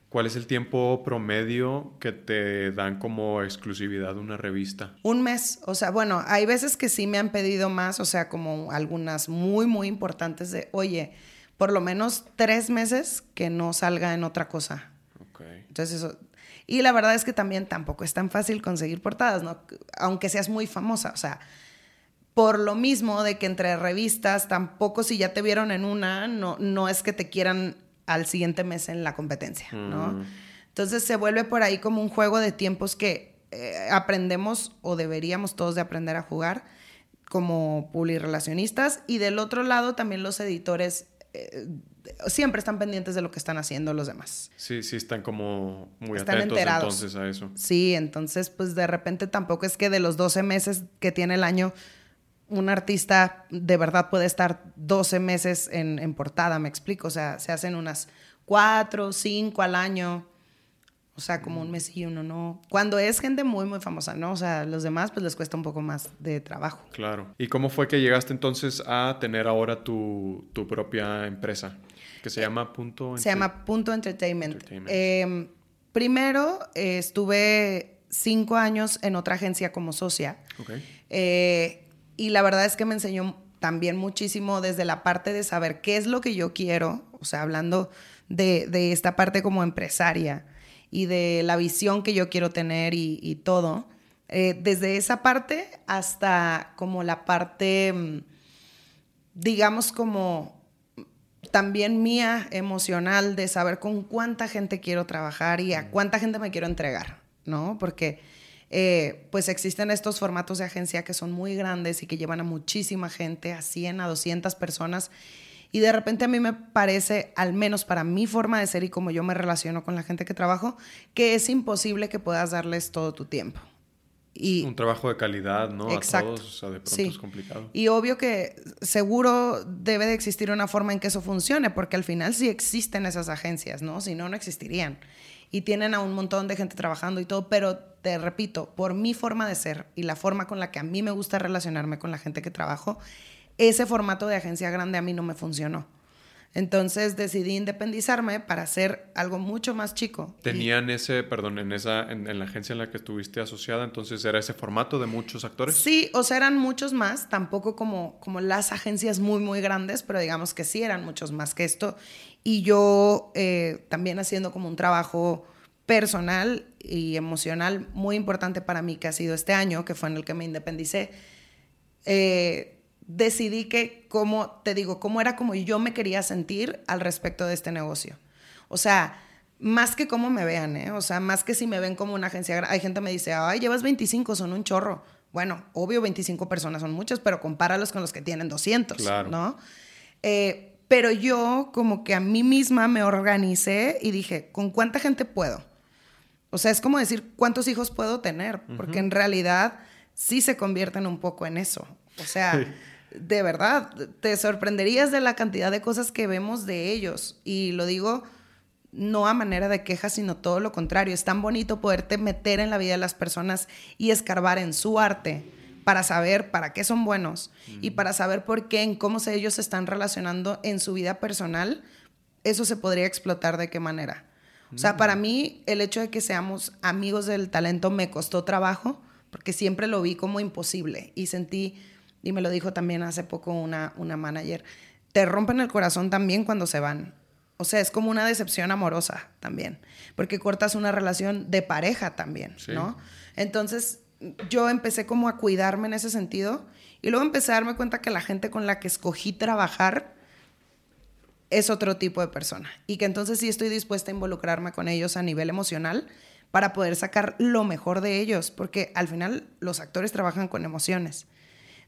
¿Cuál es el tiempo promedio que te dan como exclusividad una revista? Un mes, o sea, bueno, hay veces que sí me han pedido más, o sea, como algunas muy, muy importantes de, oye, por lo menos tres meses que no salga en otra cosa. Okay. Entonces eso, y la verdad es que también tampoco es tan fácil conseguir portadas, ¿no? Aunque seas muy famosa, o sea, por lo mismo de que entre revistas, tampoco si ya te vieron en una, no, no es que te quieran al siguiente mes en la competencia, ¿no? Mm. Entonces se vuelve por ahí como un juego de tiempos que eh, aprendemos o deberíamos todos de aprender a jugar como publirelacionistas y del otro lado también los editores eh, siempre están pendientes de lo que están haciendo los demás. Sí, sí, están como muy atentos entonces a eso. Sí, entonces pues de repente tampoco es que de los 12 meses que tiene el año, un artista de verdad puede estar 12 meses en, en portada, me explico, o sea, se hacen unas 4, 5 al año. O sea, como un mes y uno no. Cuando es gente muy, muy famosa, ¿no? O sea, los demás pues les cuesta un poco más de trabajo. Claro. ¿Y cómo fue que llegaste entonces a tener ahora tu, tu propia empresa? Que se llama Punto... Se llama Punto Entertainment. Em, primero eh, estuve cinco años en otra agencia como socia. Okay. Eh, y la verdad es que me enseñó también muchísimo desde la parte de saber qué es lo que yo quiero. O sea, hablando de, de esta parte como empresaria y de la visión que yo quiero tener y, todo. Eh, desde esa parte hasta como la parte, mm, digamos, como también mía emocional de saber con cuánta gente quiero trabajar y a cuánta gente me quiero entregar, ¿no? Porque eh, pues existen estos formatos de agencia que son muy grandes y que llevan a muchísima gente, a 100, a 200 personas y de repente a mí me parece, al menos para mi forma de ser y como yo me relaciono con la gente que trabajo, que es imposible que puedas darles todo tu tiempo. Y, un trabajo de calidad, ¿no? Exacto. A todos, o sea, de pronto es complicado. Y obvio que seguro debe de existir una forma en que eso funcione, porque al final sí existen esas agencias, ¿no? Si no, no existirían. Y tienen a un montón de gente trabajando y todo, pero te repito, por mi forma de ser y la forma con la que a mí me gusta relacionarme con la gente que trabajo, ese formato de agencia grande a mí no me funcionó. Entonces decidí independizarme para hacer algo mucho más chico. ¿Tenían ese, perdón, en, esa, en, la agencia en la que estuviste asociada, entonces era ese formato de muchos actores? Sí, o sea, eran muchos más, tampoco como, como las agencias muy, muy grandes, pero digamos que sí eran muchos más que esto. Y yo eh, también haciendo como un trabajo personal y emocional muy importante para mí que ha sido este año, que fue en el que me independicé. Eh, decidí que, como te digo, cómo era como yo me quería sentir al respecto de este negocio. O sea, más que cómo me vean, ¿eh? O sea, más que si me ven como una agencia. Hay gente que me dice, ay, llevas 25, son un chorro. Bueno, obvio, 25 personas son muchas, pero compáralos con los que tienen 200, ¿no? Eh, pero yo como que a mí misma me organicé y dije, ¿con cuánta gente puedo? O sea, es como decir, ¿cuántos hijos puedo tener? Porque en realidad sí se convierten un poco en eso. O sea, de verdad, te sorprenderías de la cantidad de cosas que vemos de ellos. Y lo digo no a manera de queja, sino todo lo contrario. Es tan bonito poderte meter en la vida de las personas y escarbar en su arte para saber para qué son buenos y para saber por qué, en cómo se ellos se están relacionando en su vida personal, eso se podría explotar de qué manera. O sea, para mí el hecho de que seamos amigos del talento me costó trabajo porque siempre lo vi como imposible y sentí y me lo dijo también hace poco una, una manager, te rompen el corazón también cuando se van. O sea, es como una decepción amorosa también, porque cortas una relación de pareja también, ¿no? Entonces, yo empecé como a cuidarme en ese sentido y luego empecé a darme cuenta que la gente con la que escogí trabajar es otro tipo de persona y que entonces sí estoy dispuesta a involucrarme con ellos a nivel emocional para poder sacar lo mejor de ellos, porque al final los actores trabajan con emociones.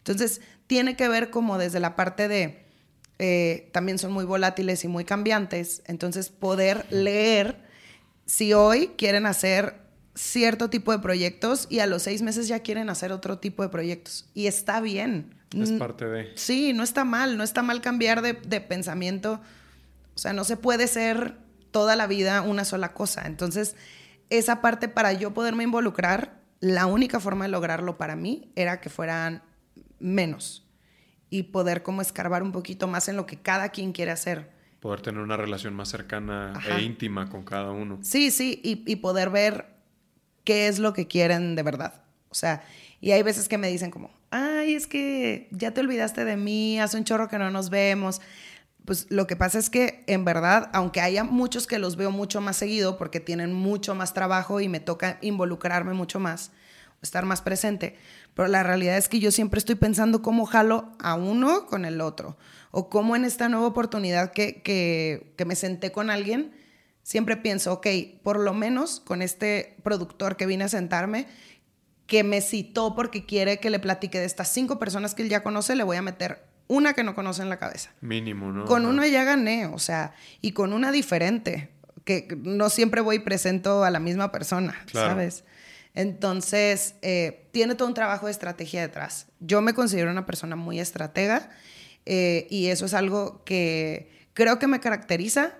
Entonces, tiene que ver como desde la parte de, eh, también son muy volátiles y muy cambiantes, entonces poder leer si hoy quieren hacer cierto tipo de proyectos y a los seis meses ya quieren hacer otro tipo de proyectos. Y está bien. Es parte de... Sí, no está mal, no está mal cambiar de, de pensamiento. O sea, no se puede ser toda la vida una sola cosa. Entonces, esa parte para yo poderme involucrar, la única forma de lograrlo para mí era que fueran menos y poder como escarbar un poquito más en lo que cada quien quiere hacer. Poder tener una relación más cercana e íntima con cada uno. Sí, sí, y, poder ver qué es lo que quieren de verdad. O sea, y hay veces que me dicen como, ay, es que ya te olvidaste de mí, hace un chorro que no nos vemos. Pues lo que pasa es que en verdad, aunque haya muchos que los veo mucho más seguido porque tienen mucho más trabajo y me toca involucrarme mucho más, estar más presente, pero la realidad es que yo siempre estoy pensando cómo jalo a uno con el otro. O cómo en esta nueva oportunidad que, que, que me senté con alguien, siempre pienso, ok, por lo menos con este productor que vine a sentarme, que me citó porque quiere que le platique de estas cinco personas que él ya conoce, le voy a meter una que no conocen la cabeza. Mínimo, ¿no? Con una ya gané, o sea, y con una diferente, que no siempre voy y presento a la misma persona, ¿sabes? Entonces, eh, tiene todo un trabajo de estrategia detrás. Yo me considero una persona muy estratega eh, y eso es algo que creo que me caracteriza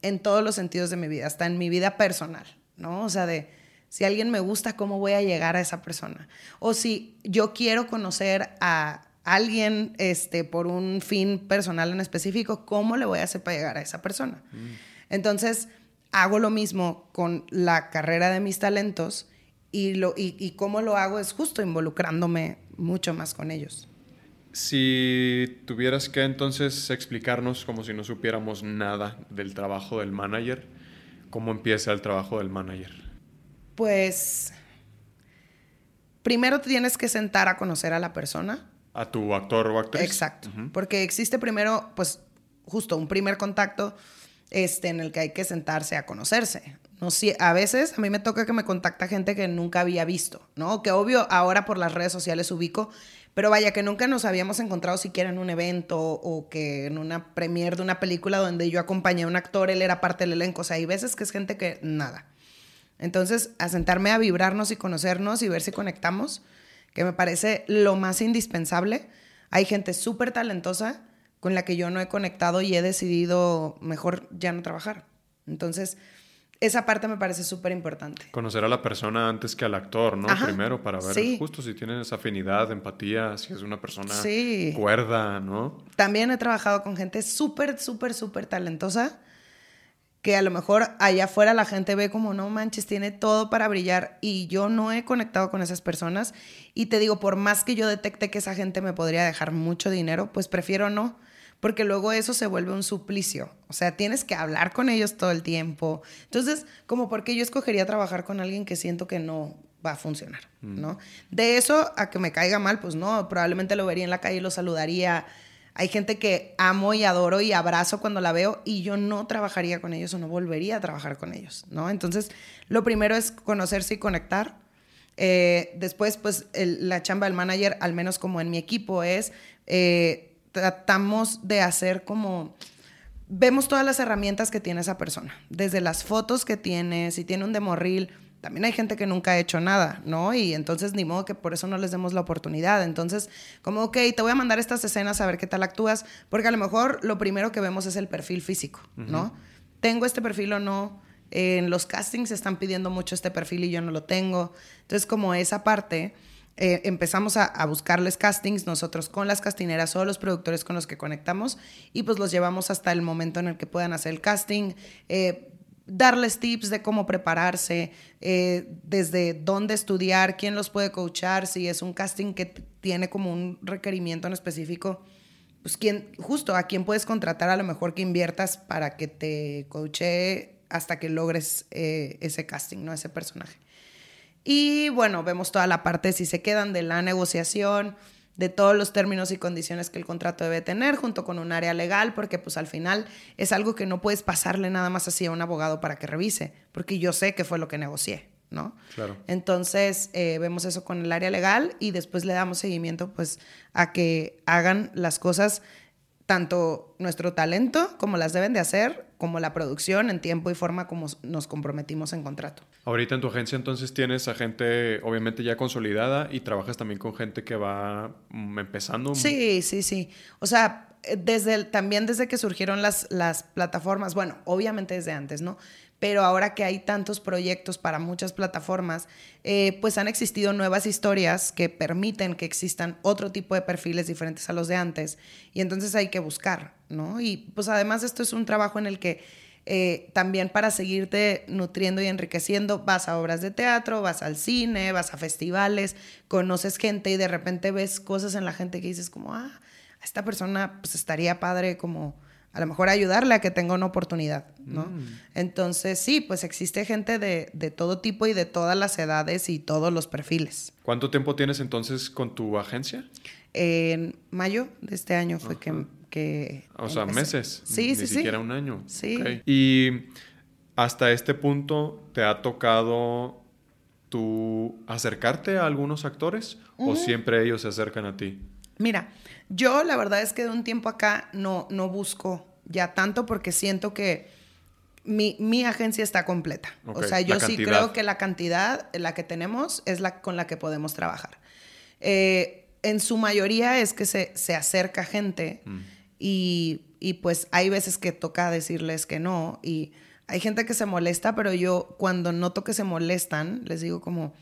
en todos los sentidos de mi vida, hasta en mi vida personal, ¿no? O sea, de si alguien me gusta, ¿cómo voy a llegar a esa persona? O si yo quiero conocer a alguien este, por un fin personal en específico, ¿cómo le voy a hacer para llegar a esa persona? Mm. Entonces, hago lo mismo con la carrera de mis talentos y, lo, y, cómo lo hago es justo involucrándome mucho más con ellos. Si tuvieras que entonces explicarnos como si no supiéramos nada del trabajo del manager, ¿cómo empieza el trabajo del manager? Pues primero tienes que sentar a conocer a la persona. A tu actor o actriz. Exacto. Porque existe primero, pues, justo un primer contacto este, en el que hay que sentarse a conocerse. No, si, a veces a mí me toca que me contacta gente que nunca había visto, ¿no? Que obvio ahora por las redes sociales ubico, pero vaya que nunca nos habíamos encontrado siquiera en un evento o que en una premiere de una película donde yo acompañé a un actor, él era parte del elenco. O sea, hay veces que es gente que nada. Entonces, a sentarme a vibrarnos y conocernos y ver si conectamos, que me parece lo más indispensable. Hay gente súper talentosa con la que yo no he conectado y he decidido mejor ya no trabajar. Entonces, esa parte me parece súper importante. Conocer a la persona antes que al actor, ¿no? Primero, para ver justo si tienen esa afinidad, empatía, si es una persona cuerda, ¿no? También he trabajado con gente súper, súper, súper talentosa que a lo mejor allá afuera la gente ve como, no manches, tiene todo para brillar y yo no he conectado con esas personas y te digo, por más que yo detecte que esa gente me podría dejar mucho dinero, pues prefiero no porque luego eso se vuelve un suplicio. O sea, tienes que hablar con ellos todo el tiempo. Entonces, como porque yo escogería trabajar con alguien que siento que no va a funcionar, mm. ¿no? De eso a que me caiga mal, pues no, probablemente lo vería en la calle y lo saludaría. Hay gente que amo y adoro y abrazo cuando la veo y yo no trabajaría con ellos o no volvería a trabajar con ellos, ¿no? Entonces, lo primero es conocerse y conectar. Eh, después, pues, la chamba del manager, al menos como en mi equipo, es... Eh, tratamos de hacer como vemos todas las herramientas que tiene esa persona, desde las fotos que tiene, si tiene un demorril, también hay gente que nunca ha hecho nada, ¿no? Y entonces ni modo que por eso no les demos la oportunidad. Entonces, como, ok, te voy a mandar estas escenas a ver qué tal actúas, porque a lo mejor lo primero que vemos es el perfil físico, ¿no? ¿Tengo este perfil o no? En los castings están pidiendo mucho este perfil y yo no lo tengo. Entonces, como esa parte eh, empezamos a, buscarles castings nosotros con las castineras o los productores con los que conectamos y pues los llevamos hasta el momento en el que puedan hacer el casting. Eh, darles tips de cómo prepararse, eh, desde dónde estudiar, quién los puede coachar, si es un casting que tiene como un requerimiento en específico, pues quién, justo a quién puedes contratar a lo mejor que inviertas para que te coache hasta que logres ese casting, ¿no? Ese personaje. Y bueno, vemos toda la parte si se quedan de la negociación, de todos los términos y condiciones que el contrato debe tener, junto con un área legal, porque pues al final es algo que no puedes pasarle nada más así a un abogado para que revise, porque yo sé que fue lo que negocié, ¿no? Claro. Entonces eh, vemos eso con el área legal y después le damos seguimiento pues a que hagan las cosas tanto nuestro talento como las deben de hacer, como la producción en tiempo y forma como nos comprometimos en contrato. Ahorita en tu agencia entonces tienes a gente obviamente ya consolidada y trabajas también con gente que va mm, empezando. Sí, sí, sí. O sea, desde también desde que surgieron las, las plataformas, bueno, obviamente desde antes, ¿no? Pero ahora que hay tantos proyectos para muchas plataformas, eh, pues han existido nuevas historias que permiten que existan otro tipo de perfiles diferentes a los de antes y entonces hay que buscar, ¿no? Y pues además esto es un trabajo en el que eh, también para seguirte nutriendo y enriqueciendo, vas a obras de teatro, vas al cine, vas a festivales, conoces gente y de repente ves cosas en la gente que dices como, ah, esta persona pues estaría padre como a lo mejor ayudarle a que tenga una oportunidad, ¿no? Mm. Entonces, sí, pues existe gente de, todo tipo y de todas las edades y todos los perfiles. ¿Cuánto tiempo tienes entonces con tu agencia? En mayo de este año fue que, que... O sea, meses. Sí, Ni sí, siquiera un año. Sí. Y hasta este punto, ¿te ha tocado tú acercarte a algunos actores o siempre ellos se acercan a ti? Mira, yo la verdad es que de un tiempo acá no, no busco ya tanto porque siento que mi, mi agencia está completa. o sea, yo sí creo que la cantidad, la que tenemos, es la con la que podemos trabajar. Eh, en su mayoría es que se, se acerca gente mm. y, y, pues hay veces que toca decirles que no y hay gente que se molesta, pero yo cuando noto que se molestan, les digo como,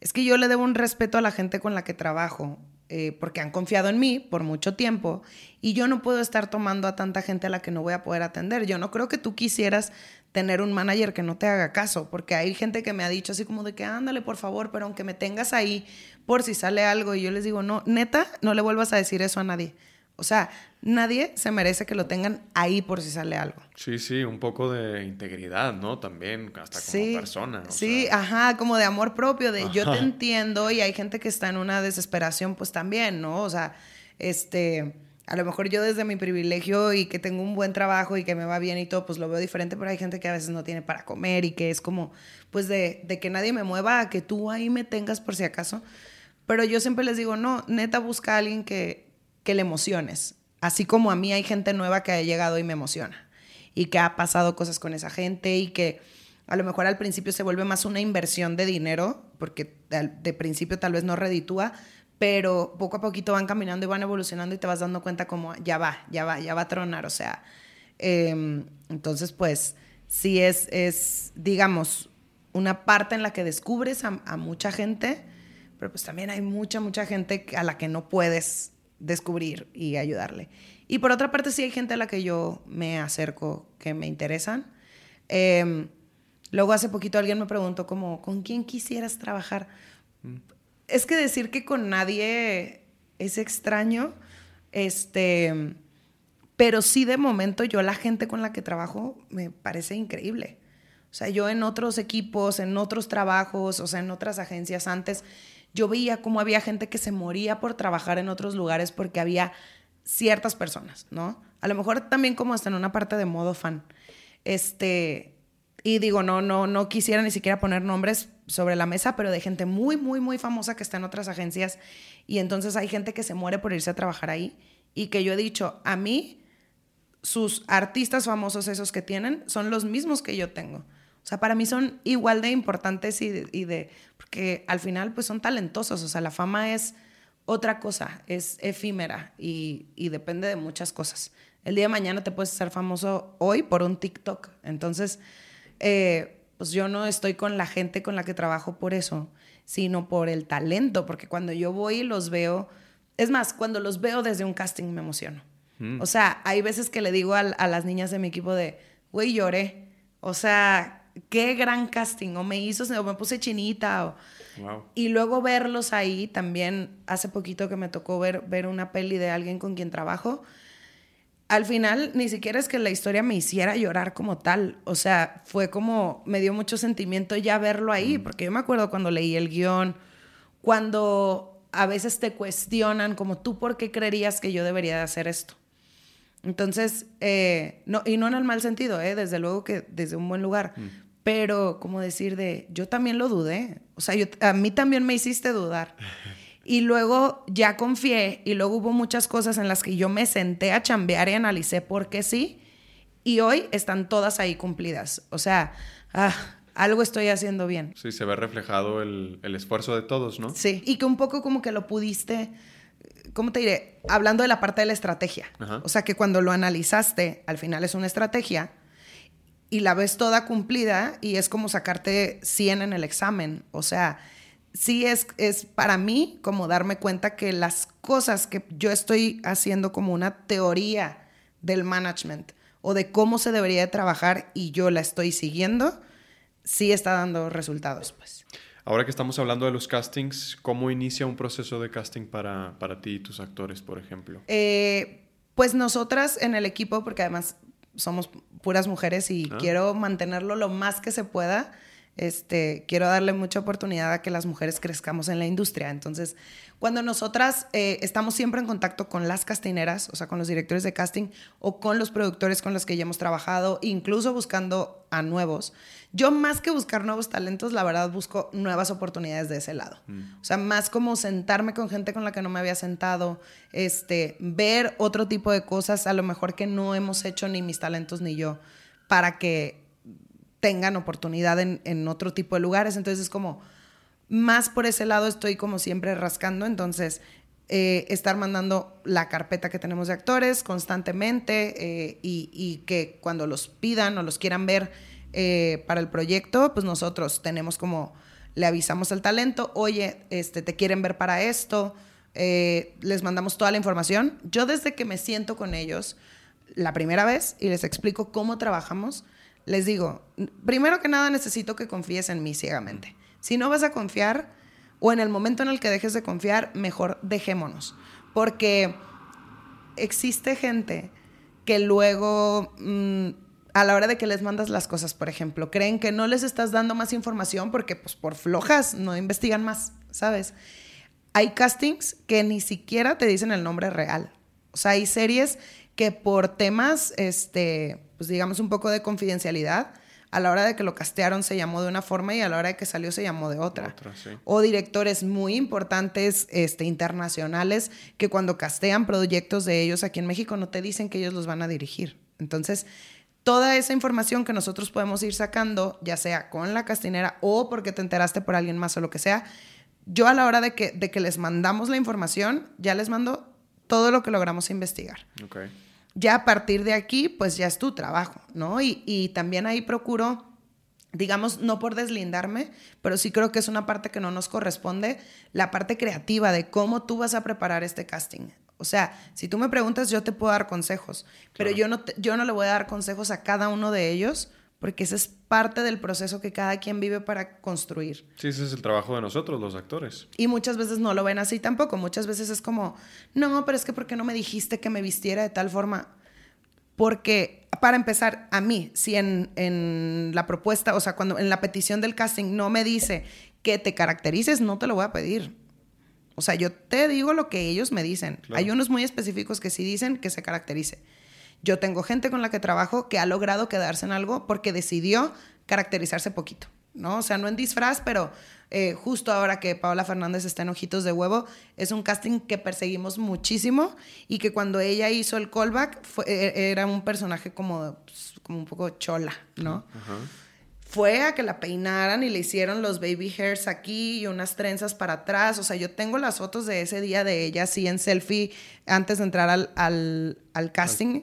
es que yo le debo un respeto a la gente con la que trabajo eh, porque han confiado en mí por mucho tiempo y yo no puedo estar tomando a tanta gente a la que no voy a poder atender. Yo no creo que tú quisieras tener un manager que no te haga caso, porque hay gente que me ha dicho así como de que ándale por favor, pero aunque me tengas ahí por si sale algo y yo les digo, no, neta, no le vuelvas a decir eso a nadie. O sea, nadie se merece que lo tengan ahí por si sale algo. Sí, sí, un poco de integridad, ¿no? También, hasta como persona. Sí, ajá, como de amor propio, de yo te entiendo y hay gente que está en una desesperación, pues también, ¿no? O sea, este, a lo mejor yo desde mi privilegio y que tengo un buen trabajo y que me va bien y todo, pues lo veo diferente, pero hay gente que a veces no tiene para comer y que es como, pues de, de que nadie me mueva a que tú ahí me tengas por si acaso. Pero yo siempre les digo, no, neta, busca a alguien que, que le emociones. Así como a mí hay gente nueva que ha llegado y me emociona. Y que ha pasado cosas con esa gente y que a lo mejor al principio se vuelve más una inversión de dinero, porque de principio tal vez no reditúa, pero poco a poquito van caminando y van evolucionando y te vas dando cuenta como ya va, ya va, ya va a tronar. O sea, em, entonces pues sí es, es, digamos, una parte en la que descubres a, a mucha gente, pero pues también hay mucha, mucha gente a la que no puedes descubrir y ayudarle. Y por otra parte, sí hay gente a la que yo me acerco que me interesan. Em, luego hace poquito alguien me preguntó como, ¿con quién quisieras trabajar? Mm. Es que decir que con nadie es extraño, este, pero sí de momento yo la gente con la que trabajo me parece increíble. O sea, yo en otros equipos, en otros trabajos, o sea, en otras agencias antes, yo veía cómo había gente que se moría por trabajar en otros lugares porque había ciertas personas, ¿no? A lo mejor también como hasta en una parte de modo fan. Este, y digo, no, no, no quisiera ni siquiera poner nombres sobre la mesa, pero de gente muy, muy, muy famosa que está en otras agencias. Y entonces hay gente que se muere por irse a trabajar ahí. Y que yo he dicho, a mí, sus artistas famosos esos que tienen son los mismos que yo tengo. O sea, para mí son igual de importantes y de, porque al final pues son talentosos, o sea, la fama es otra cosa, es efímera y, depende de muchas cosas. El día de mañana te puedes ser famoso hoy por un TikTok, entonces eh, pues yo no estoy con la gente con la que trabajo por eso, sino por el talento, porque cuando yo voy y los veo, es más, cuando los veo desde un casting me emociono. Mm. O sea, hay veces que le digo a, a las niñas de mi equipo de, güey, lloré. O sea, qué gran casting, o me hizo, o me puse chinita, o... Y luego verlos ahí, también hace poquito que me tocó ver, ver una peli de alguien con quien trabajo, al final ni siquiera es que la historia me hiciera llorar como tal, o sea, fue como, me dio mucho sentimiento ya verlo ahí, mm. porque yo me acuerdo cuando leí el guion, cuando a veces te cuestionan como tú, ¿por qué creerías que yo debería de hacer esto? Entonces, eh, no, y no en el mal sentido, eh, desde luego que desde un buen lugar, mm. Pero como decir de, yo también lo dudé, o sea, yo, a mí también me hiciste dudar. (laughs) Y luego ya confié y luego hubo muchas cosas en las que yo me senté a chambear y analicé por qué sí. Y hoy están todas ahí cumplidas. O sea, ah, algo estoy haciendo bien. Sí, se ve reflejado el, el, esfuerzo de todos, ¿no? Sí, y que un poco como que lo pudiste ¿cómo te diré? Hablando de la parte de la estrategia. O sea, que cuando lo analizaste, al final es una estrategia y la ves toda cumplida y es como sacarte 100 en el examen. O sea, sí es, es para mí como darme cuenta que las cosas que yo estoy haciendo como una teoría del management o de cómo se debería de trabajar y yo la estoy siguiendo, sí está dando resultados, pues. Ahora que estamos hablando de los castings, ¿cómo inicia un proceso de casting para, para ti y tus actores, por ejemplo? Eh, pues nosotras en el equipo, porque además somos puras mujeres y ah. quiero mantenerlo lo más que se pueda, Este, quiero darle mucha oportunidad a que las mujeres crezcamos en la industria. Entonces, cuando nosotras eh, estamos siempre en contacto con las castineras, o sea, con los directores de casting o con los productores con los que ya hemos trabajado, incluso buscando a nuevos, yo más que buscar nuevos talentos, la verdad busco nuevas oportunidades de ese lado. Mm. O sea, más como sentarme con gente con la que no me había sentado, este, ver otro tipo de cosas, a lo mejor que no hemos hecho ni mis talentos ni yo, para que tengan oportunidad en, otro tipo de lugares. Entonces es como, más por ese lado estoy como siempre rascando. Entonces, eh, estar mandando la carpeta que tenemos de actores constantemente eh, y, que cuando los pidan o los quieran ver eh, para el proyecto, pues nosotros tenemos como, le avisamos al talento, oye, este, te quieren ver para esto, les mandamos toda la información. Yo desde que me siento con ellos la primera vez y les explico cómo trabajamos, les digo, primero que nada necesito que confíes en mí ciegamente. Si no vas a confiar, o en el momento en el que dejes de confiar, mejor dejémonos. Porque existe gente que luego, mm, a la hora de que les mandas las cosas, por ejemplo, creen que no les estás dando más información porque pues por flojas no investigan más, ¿sabes? Hay castings que ni siquiera te dicen el nombre real. O sea, hay series que por temas, este, pues digamos, un poco de confidencialidad, a la hora de que lo castearon se llamó de una forma y a la hora de que salió se llamó de otra. O directores muy importantes este, internacionales que cuando castean proyectos de ellos aquí en México no te dicen que ellos los van a dirigir. Entonces, toda esa información que nosotros podemos ir sacando, ya sea con la castinera o porque te enteraste por alguien más o lo que sea, yo a la hora de que, de que les mandamos la información, ya les mando todo lo que logramos investigar. Okay ya a partir de aquí, pues ya es tu trabajo, ¿no? Y, también ahí procuro, digamos, no por deslindarme, pero sí creo que es una parte que no nos corresponde, la parte creativa de cómo tú vas a preparar este casting. O sea, si tú me preguntas, yo te puedo dar consejos, pero yo no, yo no le voy a dar consejos a cada uno de ellos porque ese es parte del proceso que cada quien vive para construir. Sí, ese es el trabajo de nosotros, los actores. Y muchas veces no lo ven así tampoco, muchas veces es como, no, pero es que ¿por qué no me dijiste que me vistiera de tal forma? Porque, para empezar, a mí, si en, la propuesta, o sea, cuando en la petición del casting no me dice que te caracterices, no te lo voy a pedir. O sea, yo te digo lo que ellos me dicen. Hay unos muy específicos que sí dicen que se caracterice. Yo tengo gente con la que trabajo que ha logrado quedarse en algo porque decidió caracterizarse poquito, ¿no? O sea, no en disfraz, pero eh, justo ahora que Paola Fernández está en Ojitos de Huevo, es un casting que perseguimos muchísimo y que cuando ella hizo el callback fue, e, era un personaje como, pues, como un poco chola, ¿no? Fue a que la peinaran y le hicieron los baby hairs aquí y unas trenzas para atrás. O sea, yo tengo las fotos de ese día de ella así en selfie antes de entrar al, al casting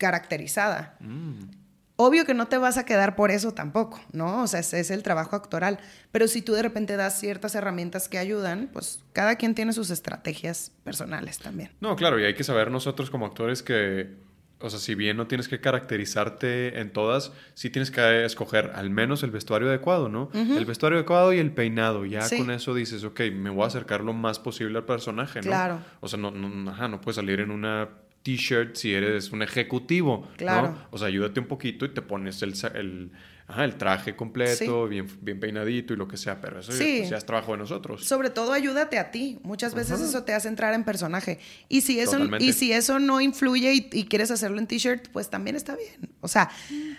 caracterizada. Mm. Obvio que no te vas a quedar por eso tampoco, ¿no? O sea, ese es el trabajo actoral. Pero si tú de repente das ciertas herramientas que ayudan, pues cada quien tiene sus estrategias personales también. No, claro, y hay que saber nosotros como actores que, o sea, si bien no tienes que caracterizarte en todas, sí tienes que escoger al menos el vestuario adecuado, ¿no? El vestuario adecuado y el peinado. Ya con eso dices, ok, me voy a acercar lo más posible al personaje, ¿no? Claro. O sea, no, no, ajá, no puedes salir en una t-shirt si eres un ejecutivo, claro. O sea, ayúdate un poquito y te pones el, el, el traje completo, bien, bien peinadito y lo que sea, pero eso ya es trabajo de nosotros. Sobre todo ayúdate a ti. Muchas veces eso te hace entrar en personaje. Y si eso, y si eso no influye y, quieres hacerlo en t-shirt, pues también está bien. O sea,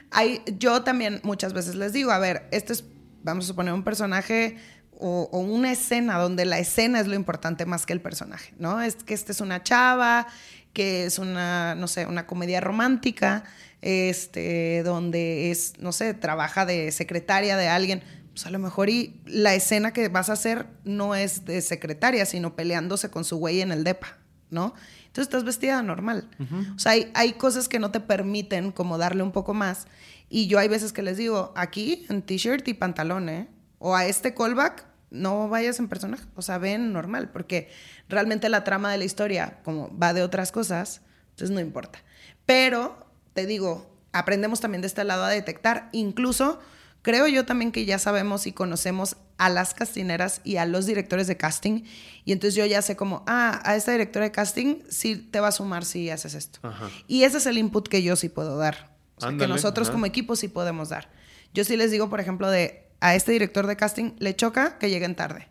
hay, yo también muchas veces les digo, a ver, este es, vamos a suponer, un personaje o, o, una escena donde la escena es lo importante más que el personaje, ¿no? Es que esta es una chava que es una, no sé, una comedia romántica, este, donde es, no sé, trabaja de secretaria de alguien. Pues a lo mejor y la escena que vas a hacer no es de secretaria, sino peleándose con su güey en el depa, ¿no? Entonces estás vestida normal. O sea, hay, hay, cosas que no te permiten como darle un poco más. Y yo hay veces que les digo, aquí en t-shirt y pantalón, ¿eh? O a este callback, no vayas en personaje, o sea, ven normal, porque realmente la trama de la historia, como va de otras cosas, entonces no importa. Pero, te digo, aprendemos también de este lado a detectar, incluso creo yo también que ya sabemos y conocemos a las castineras y a los directores de casting, y entonces yo ya sé como, ah, a esta directora de casting sí te va a sumar si haces esto. Y ese es el input que yo sí puedo dar, o sea, que nosotros como equipo sí podemos dar. Yo sí les digo, por ejemplo, de a este director de casting le choca que lleguen tarde.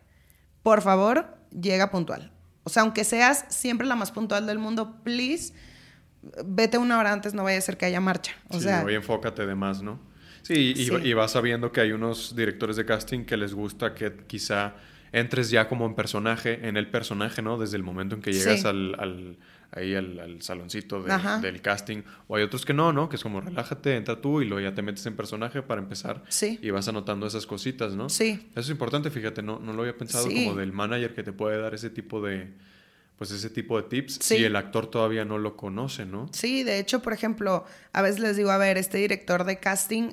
Por favor, llega puntual. O sea, aunque seas siempre la más puntual del mundo, please, vete una hora antes, no vaya a ser que haya marcha. O sí, sea, oye, enfócate de más, ¿no? Sí y, Sí. y vas sabiendo que hay unos directores de casting que les gusta que quizá entres ya como en personaje, en el personaje, ¿no? Desde el momento en que llegas Sí. al, al- ahí al, al saloncito de- del casting. O hay otros que no, ¿no? Que es como relájate, entra tú y luego ya te metes en personaje para empezar. Sí. Y vas anotando esas cositas, ¿no? Sí. Eso es importante, fíjate, no, no lo había pensado Sí. como del manager que te puede dar ese tipo de, pues ese tipo de tips Sí. si el actor todavía no lo conoce, ¿no? Sí, de hecho, por ejemplo, a veces les digo, a ver, este director de casting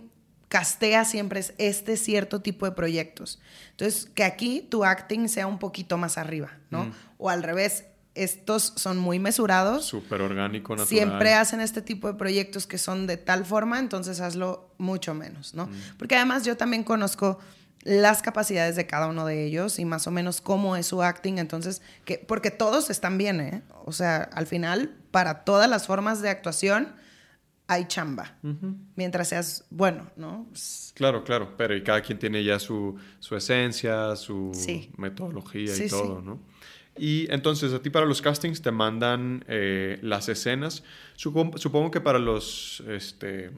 castea siempre es este cierto tipo de proyectos. Entonces, que aquí tu acting sea un poquito más arriba, ¿no? Mm. O al revés, estos son muy mesurados. Súper orgánico, natural. Siempre hacen este tipo de proyectos que son de tal forma, entonces hazlo mucho menos, ¿no? Porque además yo también conozco las capacidades de cada uno de ellos y más o menos cómo es su acting, entonces, que, porque todos están bien, ¿eh? O sea, al final, para todas las formas de actuación hay chamba, mientras seas bueno, ¿no? Pues, Claro, claro, pero y cada quien tiene ya su, su esencia, su Sí. metodología Sí, y sí. todo, ¿no? Y entonces a ti para los castings te mandan eh, las escenas. Supongo, supongo que para los, este,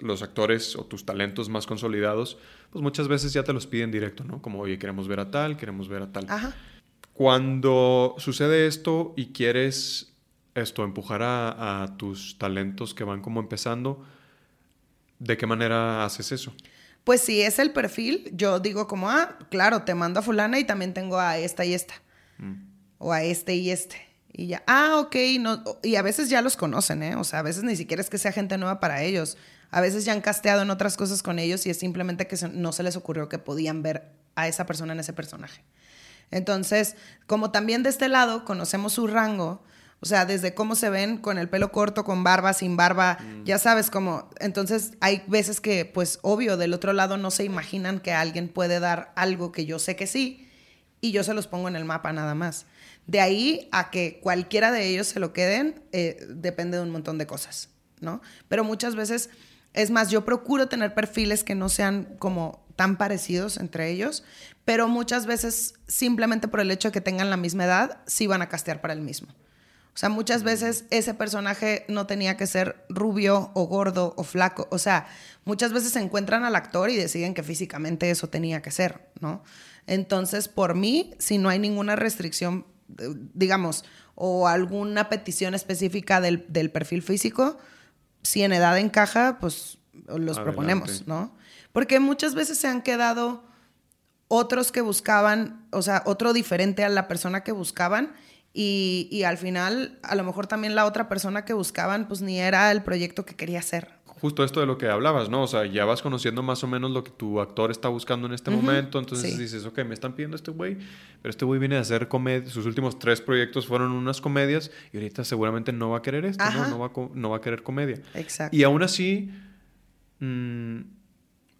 los actores o tus talentos más consolidados, pues muchas veces ya te los piden directo, ¿no? Como, oye, queremos ver a tal, queremos ver a tal. Ajá. Cuando sucede esto y quieres esto, empujar a, a tus talentos que van como empezando, ¿de qué manera haces eso? Pues si es el perfil, yo digo como, ah, claro, te mando a fulana y también tengo a esta y esta. O a este y este. Y ya, ah, ok, no, y a veces ya los conocen, ¿eh? O sea, a veces ni siquiera es que sea gente nueva para ellos. A veces ya han casteado en otras cosas con ellos y es simplemente que no se les ocurrió que podían ver a esa persona en ese personaje. Entonces, como también de este lado conocemos su rango, o sea, desde cómo se ven con el pelo corto, con barba, sin barba, ya sabes cómo. Entonces, hay veces que, pues, obvio, del otro lado no se imaginan que alguien puede dar algo que yo sé que sí, y yo se los pongo en el mapa nada más. De ahí a que cualquiera de ellos se lo queden, eh, depende de un montón de cosas, ¿no? Pero muchas veces, es más, yo procuro tener perfiles que no sean como tan parecidos entre ellos, pero muchas veces, simplemente por el hecho de que tengan la misma edad, sí van a castear para el mismo. O sea, muchas veces ese personaje no tenía que ser rubio o gordo o flaco. O sea, muchas veces se encuentran al actor y deciden que físicamente eso tenía que ser, ¿no? Entonces, por mí, si no hay ninguna restricción, eh, digamos, o alguna petición específica del, del perfil físico, si en edad encaja, pues los Adelante. proponemos, ¿no? Porque muchas veces se han quedado otros que buscaban, o sea, otro diferente a la persona que buscaban y, y al final a lo mejor también la otra persona que buscaban pues ni era el proyecto que quería hacer. Justo esto de lo que hablabas, ¿no? O sea, ya vas conociendo más o menos lo que tu actor está buscando en este momento, entonces sí. dices, ok, me están pidiendo este güey, pero este güey viene a hacer comedia, sus últimos tres proyectos fueron unas comedias y ahorita seguramente no va a querer esto, ¿no? No va, a no va a querer comedia. Exacto. Y aún así, mm,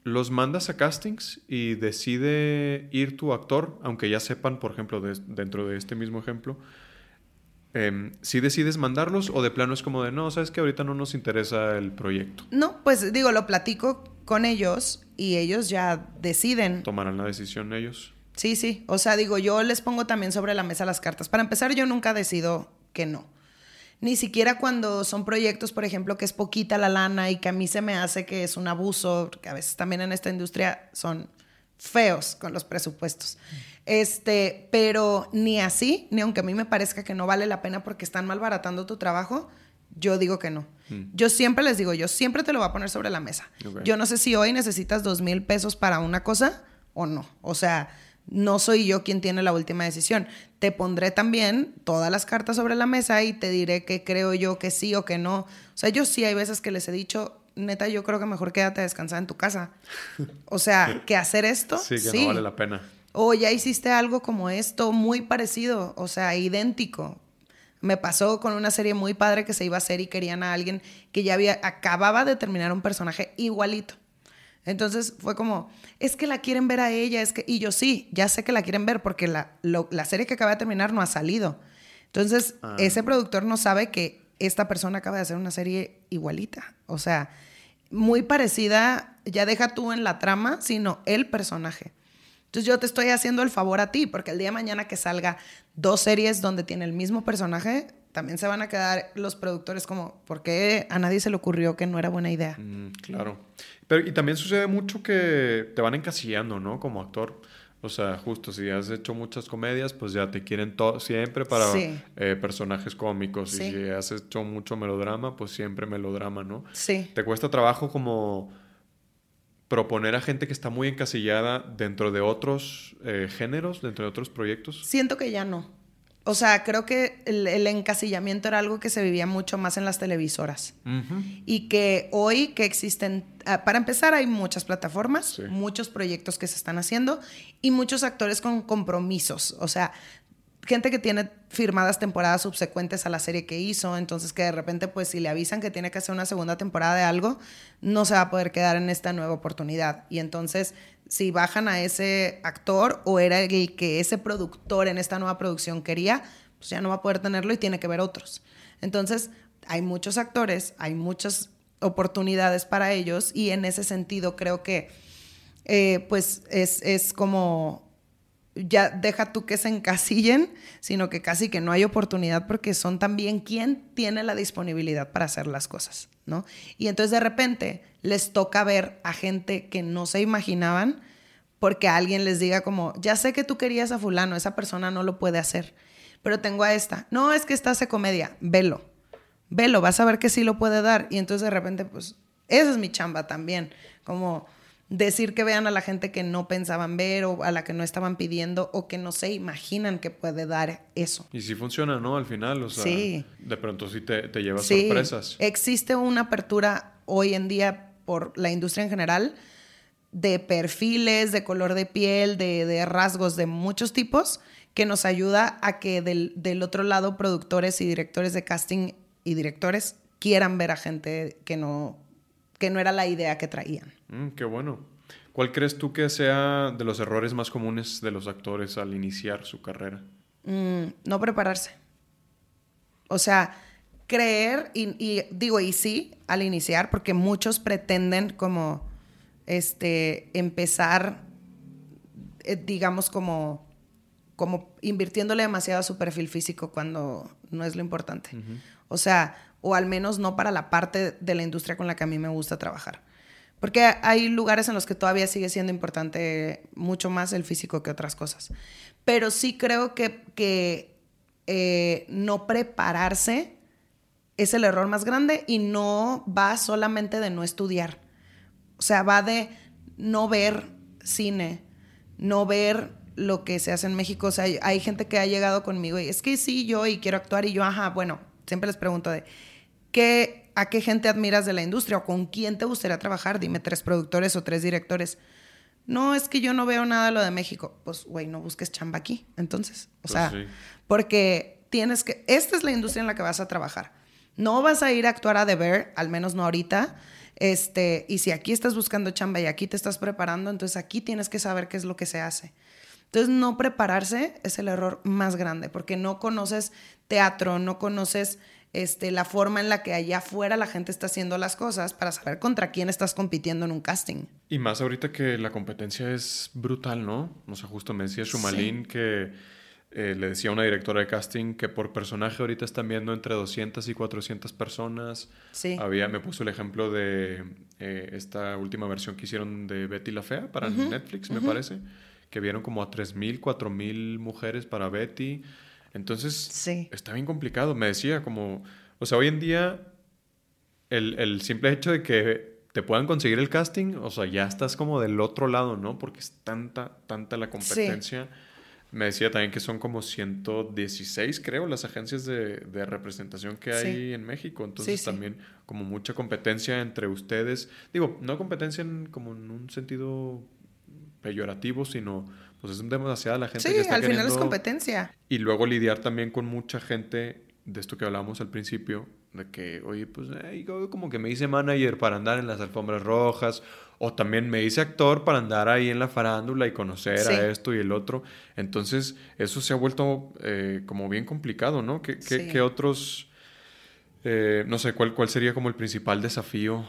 los mandas a castings y decide ir tu actor, aunque ya sepan, por ejemplo, de- dentro de este mismo ejemplo, em, si decides mandarlos o de plano es como de, no, sabes que ahorita no nos interesa el proyecto. No, pues digo, lo platico con ellos y ellos ya deciden. Tomarán la decisión ellos. Sí, sí. O sea, digo, yo les pongo también sobre la mesa las cartas. Para empezar, yo nunca decido que no. Ni siquiera cuando son proyectos, por ejemplo, que es poquita la lana y que a mí se me hace que es un abuso, porque a veces también en esta industria son feos con los presupuestos. Este, pero ni así, ni aunque a mí me parezca que no vale la pena porque están malbaratando tu trabajo, yo digo que no. Yo siempre les digo, yo siempre te lo voy a poner sobre la mesa. Yo no sé si hoy necesitas dos mil pesos para una cosa o no. O sea, no soy yo quien tiene la última decisión. Te pondré también todas las cartas sobre la mesa y te diré que creo yo que sí o que no. O sea, yo sí hay veces que les he dicho, neta, yo creo que mejor quédate a descansar en tu casa. O sea, (laughs) que hacer esto. Sí, que no vale la pena. O ya hiciste algo como esto, muy parecido, o sea, idéntico. Me pasó con una serie muy padre que se iba a hacer y querían a alguien que ya había, acababa de terminar un personaje igualito. Entonces fue como, es que la quieren ver a ella, es que, y yo sí, ya sé que la quieren ver porque la, lo- la serie que acaba de terminar no ha salido. Entonces, Ah. ese productor no sabe que esta persona acaba de hacer una serie igualita. O sea, muy parecida, ya deja tú en la trama, sino el personaje. Entonces yo te estoy haciendo el favor a ti, porque el día de mañana que salga dos series donde tiene el mismo personaje, también se van a quedar los productores como, ¿por qué a nadie se le ocurrió que no era buena idea? Mm, claro. Pero, y también sucede mucho que te van encasillando, ¿no? Como actor. O sea, justo si has hecho muchas comedias, pues ya te quieren siempre para eh, personajes cómicos. Y si has hecho mucho melodrama, pues siempre melodrama, ¿no? Sí. ¿Te cuesta trabajo como proponer a gente que está muy encasillada dentro de otros eh, géneros, dentro de otros proyectos? Siento que ya no. O sea, creo que el, encasillamiento era algo que se vivía mucho más en las televisoras. Y que hoy que existen, ah, para empezar, hay muchas plataformas, muchos proyectos que se están haciendo y muchos actores con compromisos. O sea, gente que tiene firmadas temporadas subsecuentes a la serie que hizo, entonces que de repente pues si le avisan que tiene que hacer una segunda temporada de algo, no se va a poder quedar en esta nueva oportunidad. Y entonces si bajan a ese actor o era el que ese productor en esta nueva producción quería, pues ya no va a poder tenerlo y tiene que ver otros. Entonces, hay muchos actores, hay muchas oportunidades para ellos y en ese sentido creo que eh, pues es, es como ya deja tú que se encasillen, sino que casi que no hay oportunidad porque son también quien tiene la disponibilidad para hacer las cosas, ¿no? Y entonces de repente les toca ver a gente que no se imaginaban porque alguien les diga como, ya sé que tú querías a fulano, esa persona no lo puede hacer, pero tengo a esta. No, es que esta hace comedia, velo, velo, vas a ver que sí lo puede dar. Y entonces de repente, pues, esa es mi chamba también, como decir que vean a la gente que no pensaban ver o a la que no estaban pidiendo o que no se imaginan que puede dar eso. Y si funciona, ¿no? Al final, o sea, sí. de pronto sí te, te llevas sí. sorpresas. Existe una apertura hoy en día por la industria en general de perfiles, de color de piel, de, de rasgos de muchos tipos que nos ayuda a que del, del otro lado productores y directores de casting y directores quieran ver a gente que no que no era la idea que traían. Mm, qué bueno. ¿Cuál crees tú que sea de los errores más comunes de los actores al iniciar su carrera? Mm, no prepararse. O sea, creer, y, digo, y sí, al iniciar, porque muchos pretenden como este, empezar, eh, digamos, como, como invirtiéndole demasiado a su perfil físico cuando no es lo importante. O sea, o al menos no para la parte de la industria con la que a mí me gusta trabajar. Porque hay lugares en los que todavía sigue siendo importante mucho más el físico que otras cosas. Pero sí creo que, que eh, no prepararse es el error más grande y no va solamente de no estudiar. O sea, va de no ver cine, no ver lo que se hace en México. O sea, hay, hay gente que ha llegado conmigo y es que sí, yo y quiero actuar y yo, ajá, bueno, siempre les pregunto de, ¿qué, ¿a qué gente admiras de la industria o con quién te gustaría trabajar? Dime tres productores o tres directores. No, es que yo no veo nada de lo de México. Pues, güey, no busques chamba aquí. Entonces, o pues sea, porque tienes que, esta es la industria en la que vas a trabajar. No vas a ir a actuar a deber, al menos no ahorita. Este, y si aquí estás buscando chamba y aquí te estás preparando, entonces aquí tienes que saber qué es lo que se hace. Entonces, no prepararse es el error más grande, porque no conoces teatro, no conoces este, la forma en la que allá afuera la gente está haciendo las cosas para saber contra quién estás compitiendo en un casting. Y más ahorita que la competencia es brutal, ¿no? O sea, justo me decía Shumalin que eh, le decía a una directora de casting que por personaje ahorita están viendo entre 200 y 400 personas. Sí. Había, me puso el ejemplo de eh, esta última versión que hicieron de Betty la Fea para Netflix, me parece, que vieron como a 3.000, 4.000 mujeres para Betty. Entonces, está bien complicado. Me decía como, o sea, hoy en día el, simple hecho de que te puedan conseguir el casting, o sea, ya estás como del otro lado, ¿no? Porque es tanta, tanta la competencia. Me decía también que son como 116, creo, las agencias de, representación que hay en México. Entonces también como mucha competencia entre ustedes. Digo, no competencia en, como en un sentido peyorativo, sino pues es demasiada la gente que está al final es competencia. Y luego lidiar también con mucha gente de esto que hablábamos al principio, de que, oye, pues como que me hice manager para andar en las alfombras rojas, o también me hice actor para andar ahí en la farándula y conocer a esto y el otro. Entonces, eso se ha vuelto eh, como bien complicado, ¿no? ¿Qué, otros, eh, no sé, cuál, cuál sería como el principal desafío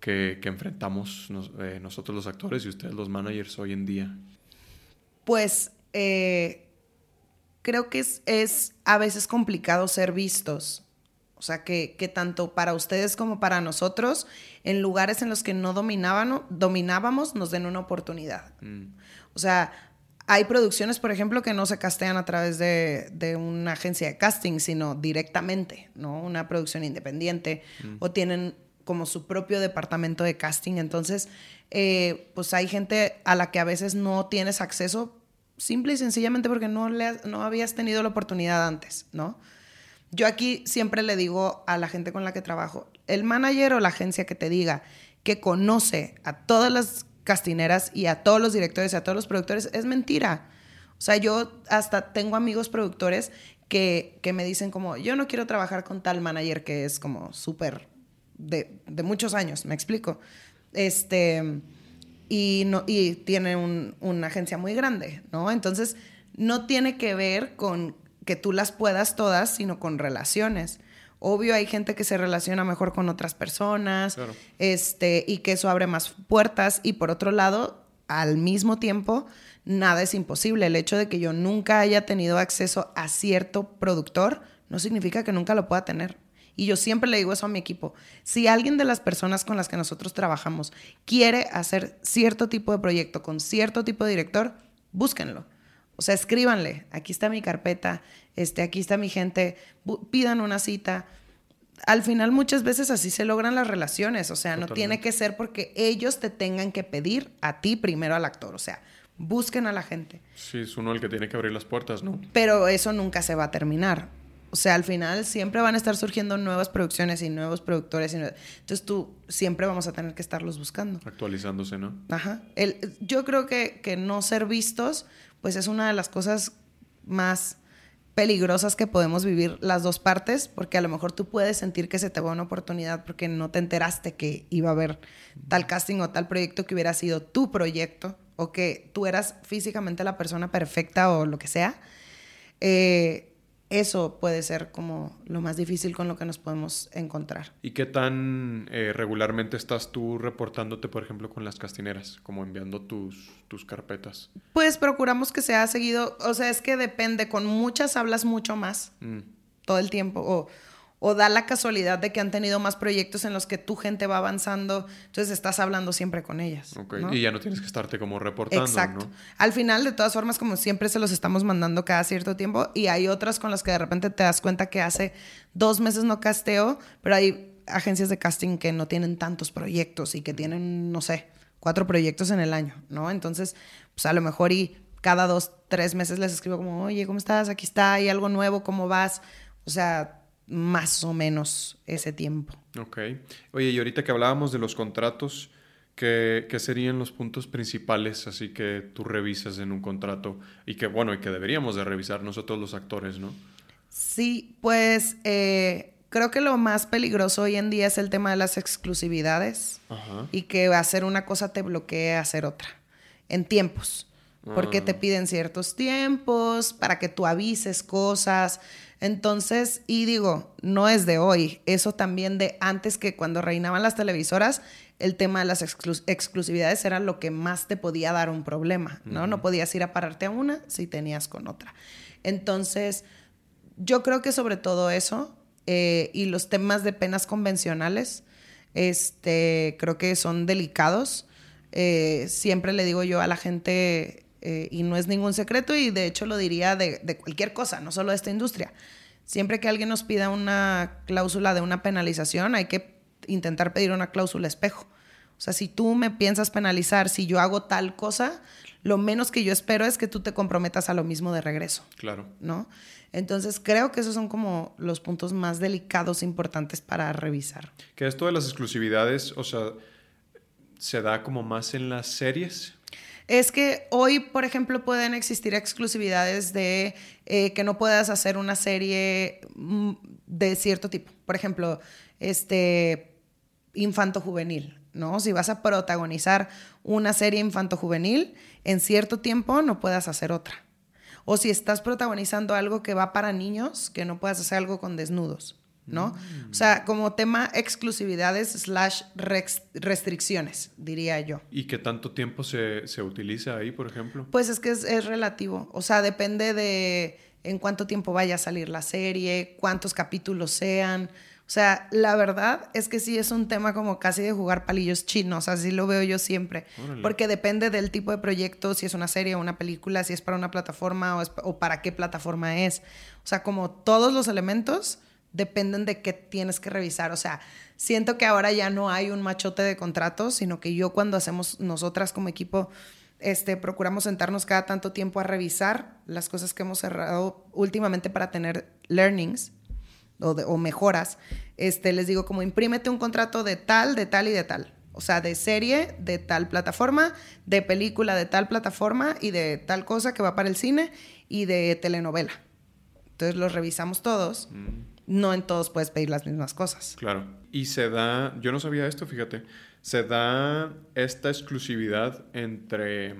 que, enfrentamos eh, nosotros los actores y ustedes los managers hoy en día? Pues eh, creo que es, es, a veces complicado ser vistos. O sea, que, que, tanto para ustedes como para nosotros, en lugares en los que no dominábamos, nos den una oportunidad. Mm. O sea, hay producciones, por ejemplo, que no se castean a través de, de una agencia de casting, sino directamente, ¿no? Una producción independiente. Mm. O tienen como su propio departamento de casting. Entonces, eh, pues hay gente a la que a veces no tienes acceso simple y sencillamente porque no, le, no habías tenido la oportunidad antes, ¿no? Yo aquí siempre le digo a la gente con la que trabajo, el manager o la agencia que te diga que conoce a todas las castineras y a todos los directores y a todos los productores, es mentira. O sea, yo hasta tengo amigos productores que, que me dicen como, yo no quiero trabajar con tal manager que es como súper de, de, muchos años, me explico. Este, y, no, y tiene un, una agencia muy grande, ¿no? Entonces, no tiene que ver con que tú las puedas todas, sino con relaciones. Obvio, hay gente que se relaciona mejor con otras personas, este, y que eso abre más puertas. Y por otro lado, al mismo tiempo, nada es imposible. El hecho de que yo nunca haya tenido acceso a cierto productor no significa que nunca lo pueda tener. Y yo siempre le digo eso a mi equipo. Si alguien de las personas con las que nosotros trabajamos quiere hacer cierto tipo de proyecto con cierto tipo de director, búsquenlo. O sea, escríbanle, aquí está mi carpeta, este, aquí está mi gente, pidan una cita. Al final muchas veces así se logran las relaciones, o sea, no tiene que ser porque ellos te tengan que pedir a ti primero al actor, o sea, busquen a la gente. Sí, es uno el que tiene que abrir las puertas, ¿no? Pero eso nunca se va a terminar. O sea, al final siempre van a estar surgiendo nuevas producciones y nuevos productores. Entonces tú siempre vamos a tener que estarlos buscando. Actualizándose, ¿no? Ajá. El, yo creo que, que no ser vistos, pues es una de las cosas más peligrosas que podemos vivir las dos partes, porque a lo mejor tú puedes sentir que se te va una oportunidad porque no te enteraste que iba a haber tal casting o tal proyecto que hubiera sido tu proyecto o que tú eras físicamente la persona perfecta o lo que sea. Eh, eso puede ser como lo más difícil con lo que nos podemos encontrar. ¿Y qué tan eh, regularmente estás tú reportándote, por ejemplo, con las castineras, como enviando tus, tus carpetas? Pues procuramos que sea seguido, o sea, es que depende, con muchas hablas mucho más mm. todo el tiempo, o, o da la casualidad de que han tenido más proyectos en los que tu gente va avanzando, entonces estás hablando siempre con ellas. Y ya no tienes que estarte como reportando. Exacto. Al final, de todas formas, como siempre, se los estamos mandando cada cierto tiempo y hay otras con las que de repente te das cuenta que hace dos meses no casteo, pero hay agencias de casting que no tienen tantos proyectos y que tienen, no sé, cuatro proyectos en el año, ¿no? Entonces, pues a lo mejor y cada dos, tres meses les escribo como, oye, ¿cómo estás? Aquí está, hay algo nuevo, ¿cómo vas? O sea, más o menos ese tiempo. Ok. Oye, y ahorita que hablábamos de los contratos, ¿qué, serían los puntos principales así que tú revisas en un contrato y que, bueno, y que deberíamos de revisar nosotros los actores, ¿no? Sí, pues eh, creo que lo más peligroso hoy en día es el tema de las exclusividades y que hacer una cosa te bloquee hacer otra en tiempos. Porque te ah. piden ciertos tiempos para que tú avises cosas. Entonces, y digo, no es de hoy, eso también de antes que cuando reinaban las televisoras, el tema de las exclusividades era lo que más te podía dar un problema, ¿no? No podías ir a pararte a una si tenías con otra. Entonces, yo creo que sobre todo eso eh, y los temas de penas convencionales, este, creo que son delicados. Eh, siempre le digo yo a la gente, eh, y no es ningún secreto y de hecho lo diría de, cualquier cosa, no solo de esta industria. Siempre que alguien nos pida una cláusula de una penalización, hay que intentar pedir una cláusula espejo. O sea, si tú me piensas penalizar, si yo hago tal cosa, lo menos que yo espero es que tú te comprometas a lo mismo de regreso. Claro. ¿No? Entonces, creo que esos son como los puntos más delicados e importantes para revisar. Que esto de las exclusividades, o sea, se da como más en las series es que hoy, por ejemplo, pueden existir exclusividades de eh, que no puedas hacer una serie mm, de cierto tipo. Por ejemplo, este infanto juvenil, ¿no? Si vas a protagonizar una serie infanto juvenil, en cierto tiempo no puedas hacer otra. O si estás protagonizando algo que va para niños, que no puedas hacer algo con desnudos. ¿No? O sea, como tema exclusividades slash restricciones, diría yo. ¿Y qué tanto tiempo se, se utiliza ahí, por ejemplo? Pues es que es, es relativo. O sea, depende de en cuánto tiempo vaya a salir la serie, cuántos capítulos sean. O sea, la verdad es que sí es un tema como casi de jugar palillos chinos, así lo veo yo siempre, porque depende del tipo de proyecto, si es una serie o una película, si es para una plataforma o, para qué plataforma es. O sea, como todos los elementos dependen de qué tienes que revisar. O sea, siento que ahora ya no hay un machote de contratos, sino que yo cuando hacemos nosotras como equipo, este, procuramos sentarnos cada tanto tiempo a revisar las cosas que hemos cerrado últimamente para tener learnings o, mejoras, este, les digo como imprímete un contrato de tal, de tal y de tal. O sea, de serie de tal plataforma, de película de tal plataforma y de tal cosa que va para el cine y de telenovela. Entonces los revisamos todos. Mm. No en todos puedes pedir las mismas cosas. Claro. Y se da, yo no sabía esto, fíjate, se da esta exclusividad entre,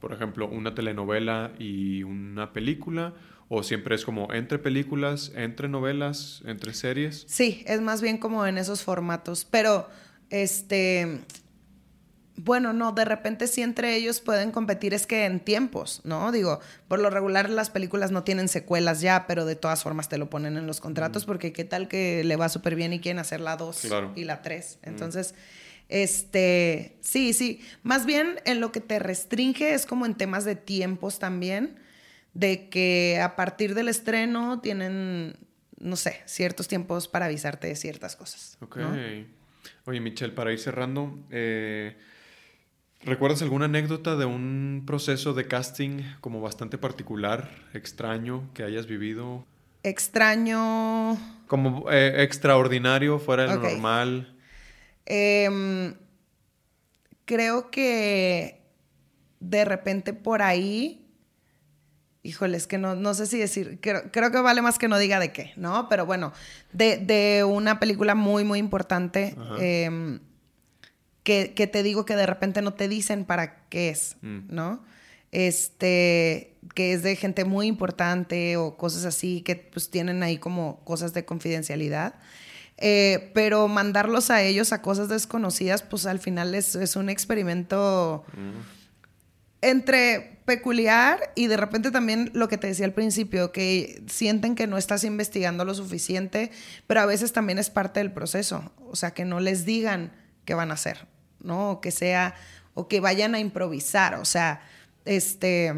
por ejemplo, una telenovela y una película ¿O siempre es como entre películas, entre novelas, entre series? Sí, es más bien como en esos formatos. Pero, este, bueno, no, de repente sí entre ellos pueden competir es que en tiempos, ¿no? Digo, por lo regular las películas no tienen secuelas ya, pero de todas formas te lo ponen en los contratos porque qué tal que le va súper bien y quieren hacer la 2 y la 3. Entonces, este, sí, sí, más bien en lo que te restringe es como en temas de tiempos también de que a partir del estreno tienen, no sé, ciertos tiempos para avisarte de ciertas cosas. Ok. Oye, Michelle, para ir cerrando, eh, ¿recuerdas alguna anécdota de un proceso de casting como bastante particular, extraño, que hayas vivido? Extraño. Como eh, extraordinario, fuera de lo normal. Em, creo que de repente por ahí híjole, es que no, no sé si decir, creo, creo, que vale más que no diga de qué, ¿no? Pero bueno, de, de una película muy, muy importante, em, que, que, te digo que de repente no te dicen para qué es, mm. ¿no? Este, que es de gente muy importante o cosas así, que pues tienen ahí como cosas de confidencialidad. Eh, pero mandarlos a ellos a cosas desconocidas, pues al final es, es un experimento... Mm entre peculiar y de repente también lo que te decía al principio, que sienten que no estás investigando lo suficiente, pero a veces también es parte del proceso, o sea, que no les digan qué van a hacer, ¿no? O que sea, o que vayan a improvisar, o sea, este,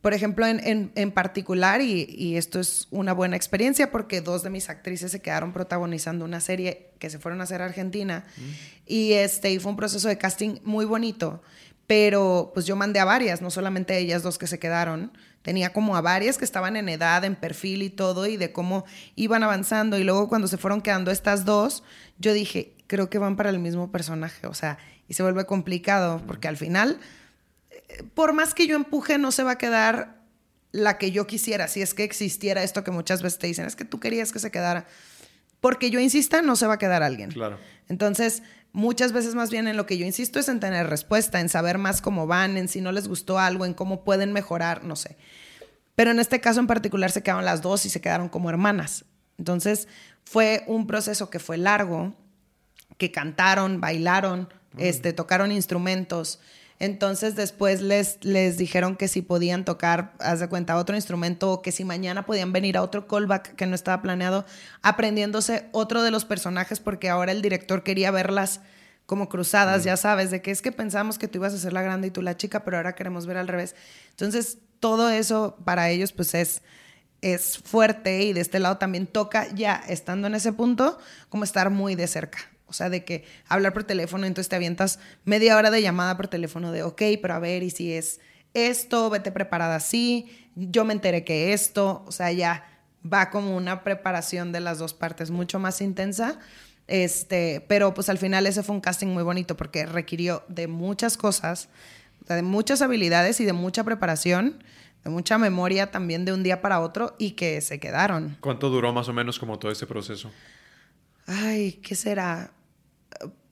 por ejemplo, en, en, particular, y, esto es una buena experiencia porque dos de mis actrices se quedaron protagonizando una serie que se fueron a hacer a Argentina, mm. y este, y fue un proceso de casting muy bonito pero pues yo mandé a varias, no solamente ellas dos que se quedaron, tenía como a varias que estaban en edad, en perfil y todo, y de cómo iban avanzando. Y luego cuando se fueron quedando estas dos, yo dije, creo que van para el mismo personaje, o sea, y se vuelve complicado, porque al final, eh, por más que yo empuje, no se va a quedar la que yo quisiera, si es que existiera esto que muchas veces te dicen, es que tú querías que se quedara. Porque yo insista, no se va a quedar alguien. Claro. Entonces, Muchas veces más bien en lo que yo insisto es en tener respuesta, en saber más cómo van, en si no les gustó algo, en cómo pueden mejorar, no sé. Pero en este caso en particular se quedaron las dos y se quedaron como hermanas. Entonces fue un proceso que fue largo, que cantaron, bailaron, este, tocaron instrumentos. Entonces después les, les dijeron que si podían tocar, haz de cuenta, otro instrumento o que si mañana podían venir a otro callback que no estaba planeado, aprendiéndose otro de los personajes porque ahora el director quería verlas como cruzadas, ya sabes, de que es que pensamos que tú ibas a ser la grande y tú la chica, pero ahora queremos ver al revés. Entonces todo eso para ellos pues es es fuerte y de este lado también toca ya estando en ese punto como estar muy de cerca. O sea, de que hablar por teléfono, entonces te avientas media hora de llamada por teléfono de, ok, pero a ver, y si es esto, vete preparada así, yo me enteré que esto, o sea, ya va como una preparación de las dos partes mucho más intensa. Este, pero pues al final ese fue un casting muy bonito porque requirió de muchas cosas, de muchas habilidades y de mucha preparación, de mucha memoria también de un día para otro y que se quedaron. ¿Cuánto duró más o menos como todo ese proceso? Ay, ¿qué será?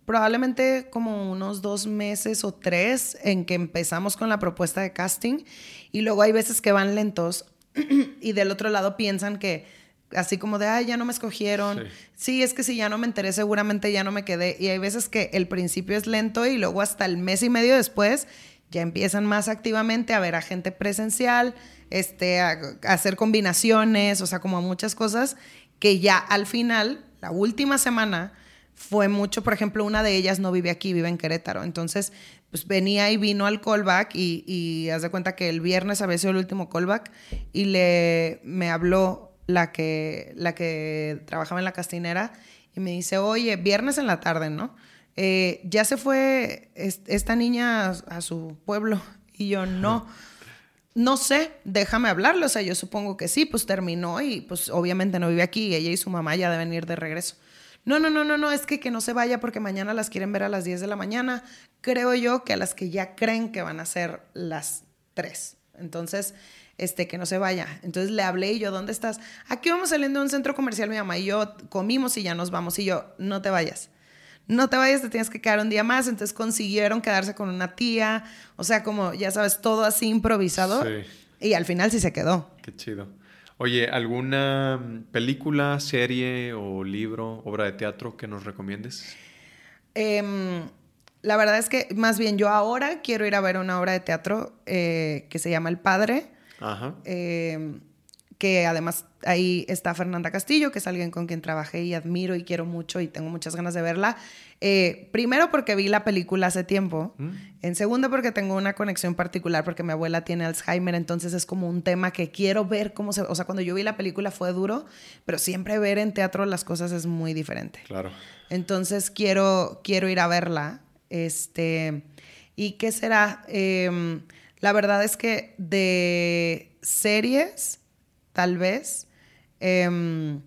Probablemente como unos dos meses o tres en que empezamos con la propuesta de casting y luego hay veces que van lentos (clears throat) y del otro lado piensan que así como de, ay, ya no me escogieron. Sí. es que si ya no me enteré, seguramente ya no me quedé. Y hay veces que el principio es lento y luego hasta el mes y medio después ya empiezan más activamente a ver a gente presencial, este, a, hacer combinaciones, o sea, como muchas cosas que ya al final, la última semana, fue mucho, por ejemplo, una de ellas no vive aquí, vive en Querétaro. Entonces, pues venía y vino al callback y, y haz de cuenta que el viernes había sido el último callback y le, me habló la que, la que trabajaba en la castinera y me dice, oye, viernes en la tarde, ¿no? Eh, ya se fue esta niña a, su pueblo (laughs) y yo no. No sé, déjame hablarle, o sea, yo supongo que sí, pues terminó y pues obviamente no vive aquí, ella y su mamá ya deben ir de regreso. No, no, no, no, no, es que que no se vaya porque mañana las quieren ver a las 10 de la mañana. Creo yo que a las que ya creen que van a ser las 3. Entonces, este, que no se vaya. Entonces le hablé y yo, ¿dónde estás? Aquí vamos saliendo de un centro comercial, mi mamá y yo comimos y ya nos vamos. Y yo, no te vayas. No te vayas, te tienes que quedar un día más. Entonces consiguieron quedarse con una tía. O sea, como, ya sabes, todo así improvisado. Sí. Y al final sí se quedó. Qué chido. Oye, ¿alguna película, serie o libro, obra de teatro que nos recomiendes? Em, la verdad es que más bien yo ahora quiero ir a ver una obra de teatro eh, que se llama El Padre. Ajá. Em, que además ahí está Fernanda Castillo, que es alguien con quien trabajé y admiro y quiero mucho y tengo muchas ganas de verla. Eh, primero porque vi la película hace tiempo. Mm. En segundo porque tengo una conexión particular porque mi abuela tiene Alzheimer, entonces es como un tema que quiero ver cómo se... O sea, cuando yo vi la película fue duro, pero siempre ver en teatro las cosas es muy diferente. Claro. Entonces quiero, quiero ir a verla. Este, ¿Y qué será? Em, la verdad es que de series, tal vez... Em,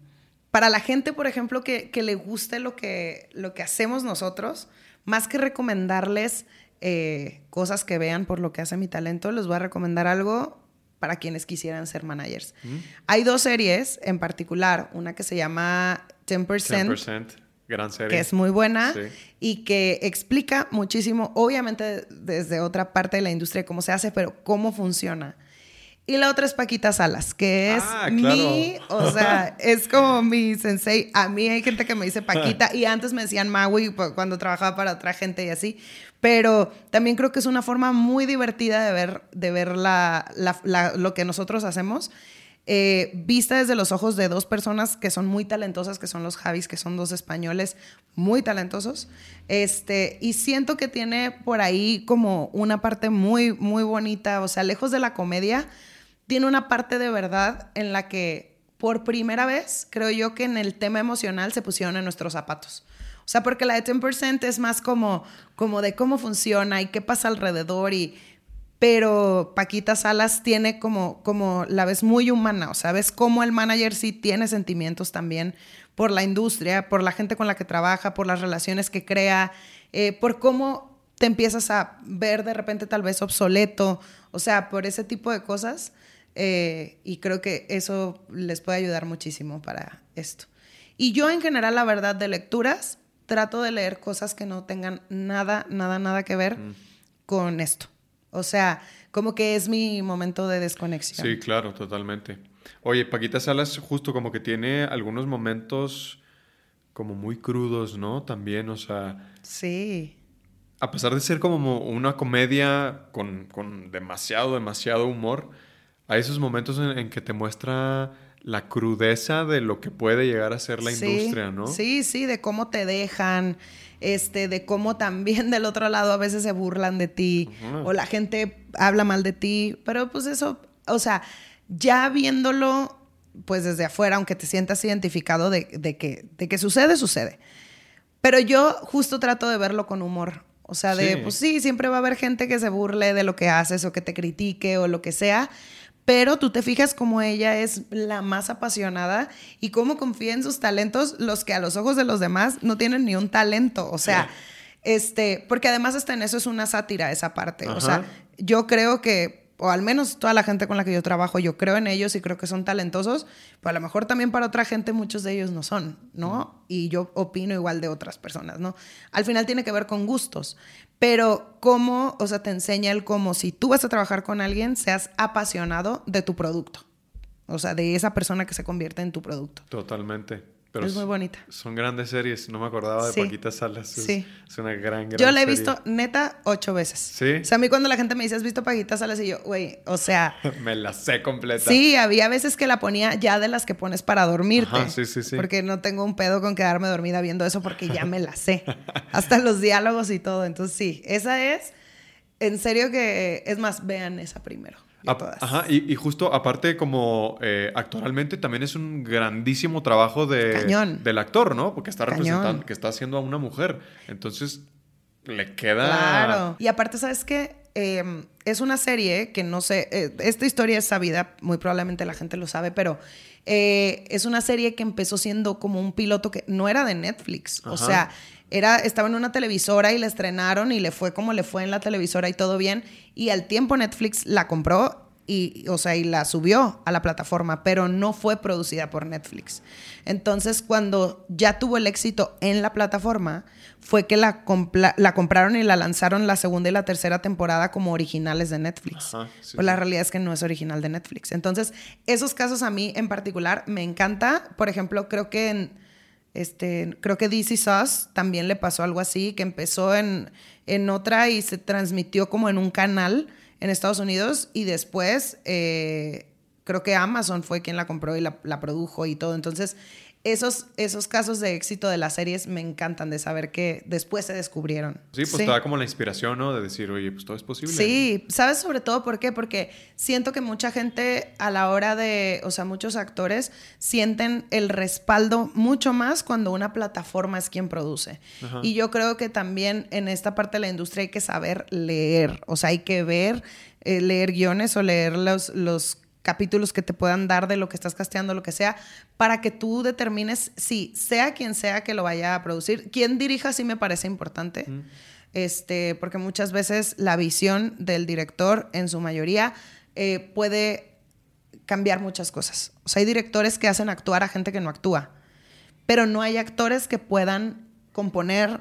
para la gente, por ejemplo, que, le guste lo que, lo que hacemos nosotros, más que recomendarles eh, cosas que vean por lo que hace mi talento, les voy a recomendar algo para quienes quisieran ser managers. Mm. Hay dos series en particular, una que se llama 10%, 10% gran serie. que es muy buena y que explica muchísimo, obviamente desde otra parte de la industria cómo se hace, pero cómo funciona. Y la otra es Paquita Salas, que es ah, mi, o sea, (laughs) es como mi sensei. A mí hay gente que me dice Paquita y antes me decían Maui cuando trabajaba para otra gente y así. Pero también creo que es una forma muy divertida de ver, de ver la, lo que nosotros hacemos. Eh, vista desde los ojos de dos personas que son muy talentosas, que son los Javis, que son dos españoles muy talentosos. Este, y siento que tiene por ahí como una parte muy, muy bonita, o sea, lejos de la comedia, tiene una parte de verdad en la que por primera vez creo yo que en el tema emocional se pusieron en nuestros zapatos. O sea, porque la de 10% es más como, como de cómo funciona y qué pasa alrededor y... Pero Paquita Salas tiene como, como la ves muy humana, o sea, ves cómo el manager sí tiene sentimientos también por la industria, por la gente con la que trabaja, por las relaciones que crea, eh, por cómo te empiezas a ver de repente tal vez obsoleto, o sea, por ese tipo de cosas. Eh, y creo que eso les puede ayudar muchísimo para esto. Y yo en general, la verdad, de lecturas, trato de leer cosas que no tengan nada, nada, nada que ver mm. con esto. O sea, como que es mi momento de desconexión. Sí, claro, totalmente. Oye, Paquita Salas justo como que tiene algunos momentos como muy crudos, ¿no? También, o sea... Sí. A pesar de ser como una comedia con, con demasiado, demasiado humor, hay esos momentos en, que te muestra la crudeza de lo que puede llegar a ser la industria, ¿no? Sí, sí, de cómo te dejan, este, de cómo también del otro lado a veces se burlan de ti o la gente habla mal de ti, pero pues eso, o sea, ya viéndolo pues desde afuera, aunque te sientas identificado de, que, de que sucede, sucede. Pero yo justo trato de verlo con humor. O sea, de, pues sí, siempre va a haber gente que se burle de lo que haces o que te critique o lo que sea, pero tú te fijas como ella es la más apasionada y cómo confía en sus talentos, los que a los ojos de los demás no tienen ni un talento. O sea, este, porque además hasta en eso es una sátira esa parte. O sea, yo creo que o al menos toda la gente con la que yo trabajo, yo creo en ellos y creo que son talentosos, pero a lo mejor también para otra gente muchos de ellos no son, ¿no? Y yo opino igual de otras personas, ¿no? Al final tiene que ver con gustos, pero cómo, o sea, te enseña el cómo si tú vas a trabajar con alguien, seas apasionado de tu producto. o sea, de esa persona que se convierte en tu producto. Totalmente. Es muy bonita. Son grandes series. No me acordaba de Paquita Salas. Es, sí. Es una gran, gran Yo la he visto neta ocho veces. Sí. O sea, a mí cuando la gente me dice, ¿has visto Paquita Salas? Y yo, güey, o sea... (laughs) me la sé completa. Sí, había veces que la ponía ya de las que pones para dormirte. sí, sí, sí. Porque no tengo un pedo con quedarme dormida viendo eso porque ya me la sé. Hasta los diálogos y todo. Entonces, sí, esa es... En serio que... Es más, vean esa primero. Ajá, y, justo aparte como eh, actualmente también es un grandísimo trabajo de, del actor, ¿no? Porque está representando, que está haciendo a una mujer. Entonces, le queda... Claro. Y aparte, ¿sabes qué? Em, es una serie que no sé, eh, esta historia es sabida, muy probablemente la gente lo sabe, pero eh, es una serie que empezó siendo como un piloto que no era de Netflix. O sea, era, estaba en una televisora y la estrenaron y le fue como le fue en la televisora y todo bien. Y al tiempo Netflix la compró y, o sea, y la subió a la plataforma, pero no fue producida por Netflix. Entonces, cuando ya tuvo el éxito en la plataforma, fue que la, la compraron y la lanzaron la segunda y la tercera temporada como originales de Netflix. pues la realidad es que no es original de Netflix. Entonces, esos casos a mí en particular me encanta. Por ejemplo, creo que en este, creo que DC Sauce también le pasó algo así, que empezó en, en otra y se transmitió como en un canal en Estados Unidos y después eh, creo que Amazon fue quien la compró y la, produjo y todo. Entonces, esos, esos casos de éxito de las series me encantan de saber que después se descubrieron. Sí, pues te da como la inspiración, ¿no? De decir, oye, pues todo es posible. Sí, ¿sabes sobre todo por qué? Porque siento que mucha gente a la hora de, o sea, muchos actores sienten el respaldo mucho más cuando una plataforma es quien produce. Y yo creo que también en esta parte de la industria hay que saber leer, o sea, hay que ver, eh, leer guiones o leer los, los capítulos que te puedan dar de lo que estás casteando, lo que sea, para que tú determines si sea quien sea que lo vaya a producir. Quien dirija sí me parece importante, este, porque muchas veces la visión del director, en su mayoría, eh, puede cambiar muchas cosas. O sea, hay directores que hacen actuar a gente que no actúa, pero no hay actores que puedan componer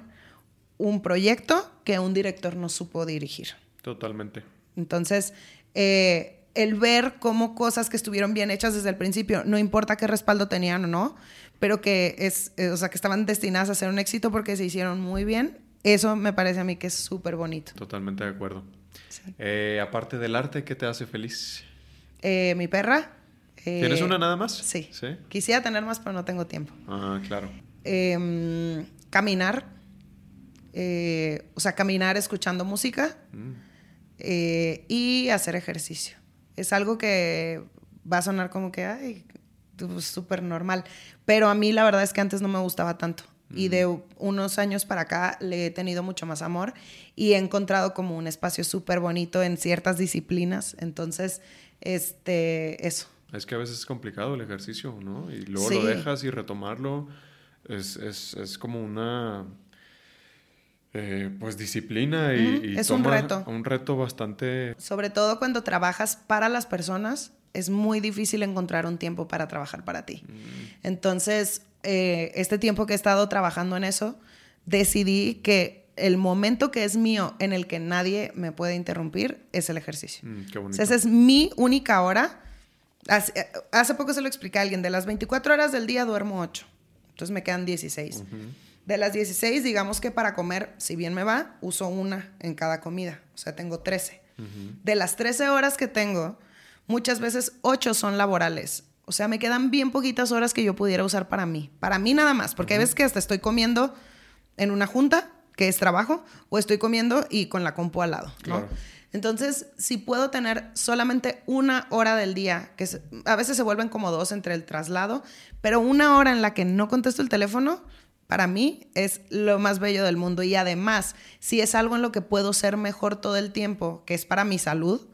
un proyecto que un director no supo dirigir. Totalmente. Entonces, eh, el ver cómo cosas que estuvieron bien hechas desde el principio, no importa qué respaldo tenían o no, pero que es, eh, o sea, que estaban destinadas a ser un éxito porque se hicieron muy bien, eso me parece a mí que es súper bonito. Totalmente de acuerdo. Eh, aparte del arte, ¿qué te hace feliz? Eh, mi perra. ¿Tienes una nada más? Sí. Quisiera tener más, pero no tengo tiempo. Ah, claro. Em, caminar. o sea, caminar escuchando música. Mm. y hacer ejercicio es algo que va a sonar como que, ay, pues, súper normal. Pero a mí la verdad es que antes no me gustaba tanto. Y de unos años para acá le he tenido mucho más amor y he encontrado como un espacio súper bonito en ciertas disciplinas. Entonces, este, eso. Es que a veces es complicado el ejercicio, ¿no? Y luego lo dejas y retomarlo es, es, es como una eh, pues disciplina y, es un reto. Un reto bastante... Sobre todo cuando trabajas para las personas, es muy difícil encontrar un tiempo para trabajar para ti. Mm. Entonces, eh, este tiempo que he estado trabajando en eso, decidí que el momento que es mío en el que nadie me puede interrumpir es el ejercicio. Mm, qué bonito. esa es mi única hora. Hace, poco se lo expliqué a alguien, de las 24 horas del día duermo 8, entonces me quedan 16. De las 16, digamos que para comer, si bien me va, uso una en cada comida. O sea, tengo 13. De las 13 horas que tengo, muchas veces 8 son laborales. O sea, me quedan bien poquitas horas que yo pudiera usar para mí. Para mí nada más. Porque hay veces que hasta estoy comiendo en una junta, que es trabajo, o estoy comiendo y con la compu al lado, ¿no? Entonces, si puedo tener solamente una hora del día, que a veces se vuelven como dos entre el traslado, pero una hora en la que no contesto el teléfono, para mí es lo más bello del mundo. Y además, si es algo en lo que puedo ser mejor todo el tiempo, que es para mi salud,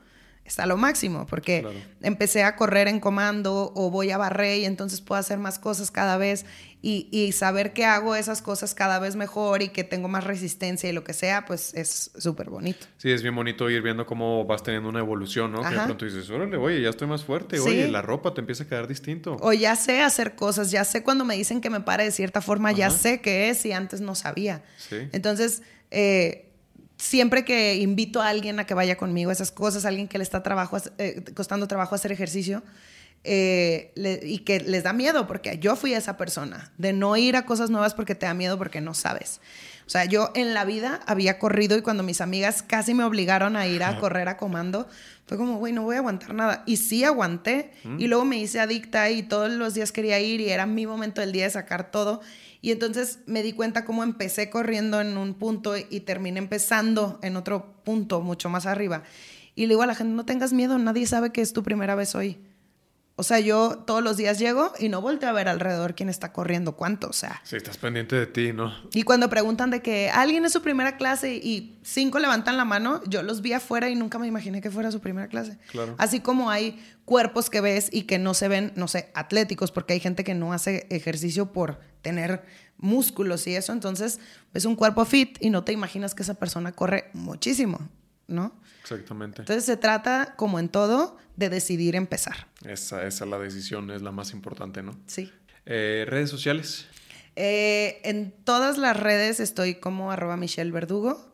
está lo máximo, porque empecé a correr en comando o voy a barrer y entonces puedo hacer más cosas cada vez y, saber que hago esas cosas cada vez mejor y que tengo más resistencia y lo que sea, pues es súper bonito. Sí, es bien bonito ir viendo cómo vas teniendo una evolución, ¿no? Que de pronto dices, órale, oye, ya estoy más fuerte, oye, la ropa te empieza a quedar distinto. O ya sé hacer cosas, ya sé cuando me dicen que me pare de cierta forma, ya sé qué es y antes no sabía. Sí. Entonces, eh, siempre que invito a alguien a que vaya conmigo esas cosas, alguien que le está trabajo, eh, costando trabajo hacer ejercicio, eh, y que les da miedo, porque yo fui esa persona, de no ir a cosas nuevas porque te da miedo, porque no sabes. O sea, yo en la vida había corrido y cuando mis amigas casi me obligaron a ir a correr a comando, fue como, güey, no voy a aguantar nada. Y sí aguanté. Mm. Y luego me hice adicta y todos los días quería ir y era mi momento del día de sacar todo. Y entonces me di cuenta cómo empecé corriendo en un punto y terminé empezando en otro punto mucho más arriba. Y le digo a la gente, no tengas miedo, nadie sabe que es tu primera vez hoy. O sea, yo todos los días llego y no volteo a ver alrededor quién está corriendo, cuánto, o sea. Sí, estás pendiente de ti, ¿no? Y cuando preguntan de que alguien es su primera clase y cinco levantan la mano, yo los vi afuera y nunca me imaginé que fuera su primera clase. Claro. Así como hay cuerpos que ves y que no se ven, no sé, atléticos, porque hay gente que no hace ejercicio por tener músculos y eso, entonces es un cuerpo fit y no te imaginas que esa persona corre muchísimo, ¿no? Exactamente. Entonces se trata, como en todo, de decidir empezar. Esa, esa es la decisión, es la más importante, ¿no? Sí. Eh, ¿Redes sociales? Eh, en todas las redes estoy como arroba Michelle Verdugo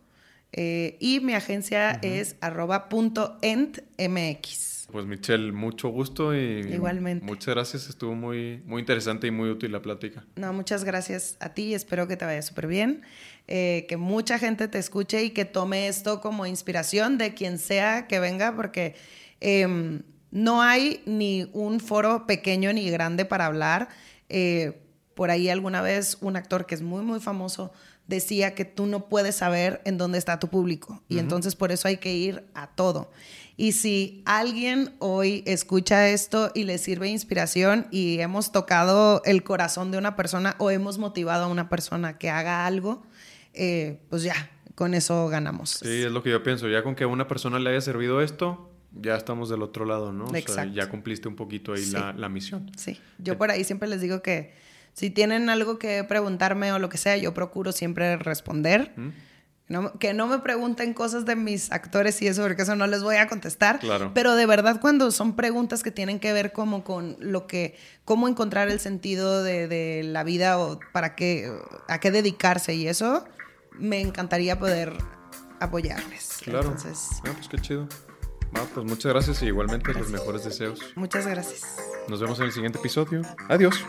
eh, y mi agencia es arroba punto mx. Pues Michelle, mucho gusto y igualmente. Muchas gracias, estuvo muy, muy interesante y muy útil la plática. No, muchas gracias a ti, espero que te vaya súper bien, eh, que mucha gente te escuche y que tome esto como inspiración de quien sea que venga, porque em, no hay ni un foro pequeño ni grande para hablar. Eh, por ahí alguna vez un actor que es muy, muy famoso decía que tú no puedes saber en dónde está tu público y entonces por eso hay que ir a todo. Y si alguien hoy escucha esto y le sirve inspiración y hemos tocado el corazón de una persona o hemos motivado a una persona que haga algo, eh, pues ya, con eso ganamos. Sí, es lo que yo pienso. Ya con que a una persona le haya servido esto, ya estamos del otro lado, ¿no? Exacto. ya cumpliste un poquito ahí la, la, misión. Sí, yo por ahí siempre les digo que si tienen algo que preguntarme o lo que sea, yo procuro siempre responder que no me pregunten cosas de mis actores y eso, porque eso no les voy a contestar. Claro. Pero de verdad, cuando son preguntas que tienen que ver como con lo que, cómo encontrar el sentido de, la vida o para qué, a qué dedicarse y eso, me encantaría poder apoyarles. Claro. Entonces, ah, pues qué chido. pues muchas gracias y igualmente los mejores deseos. Muchas gracias. Nos vemos en el siguiente episodio. Adiós.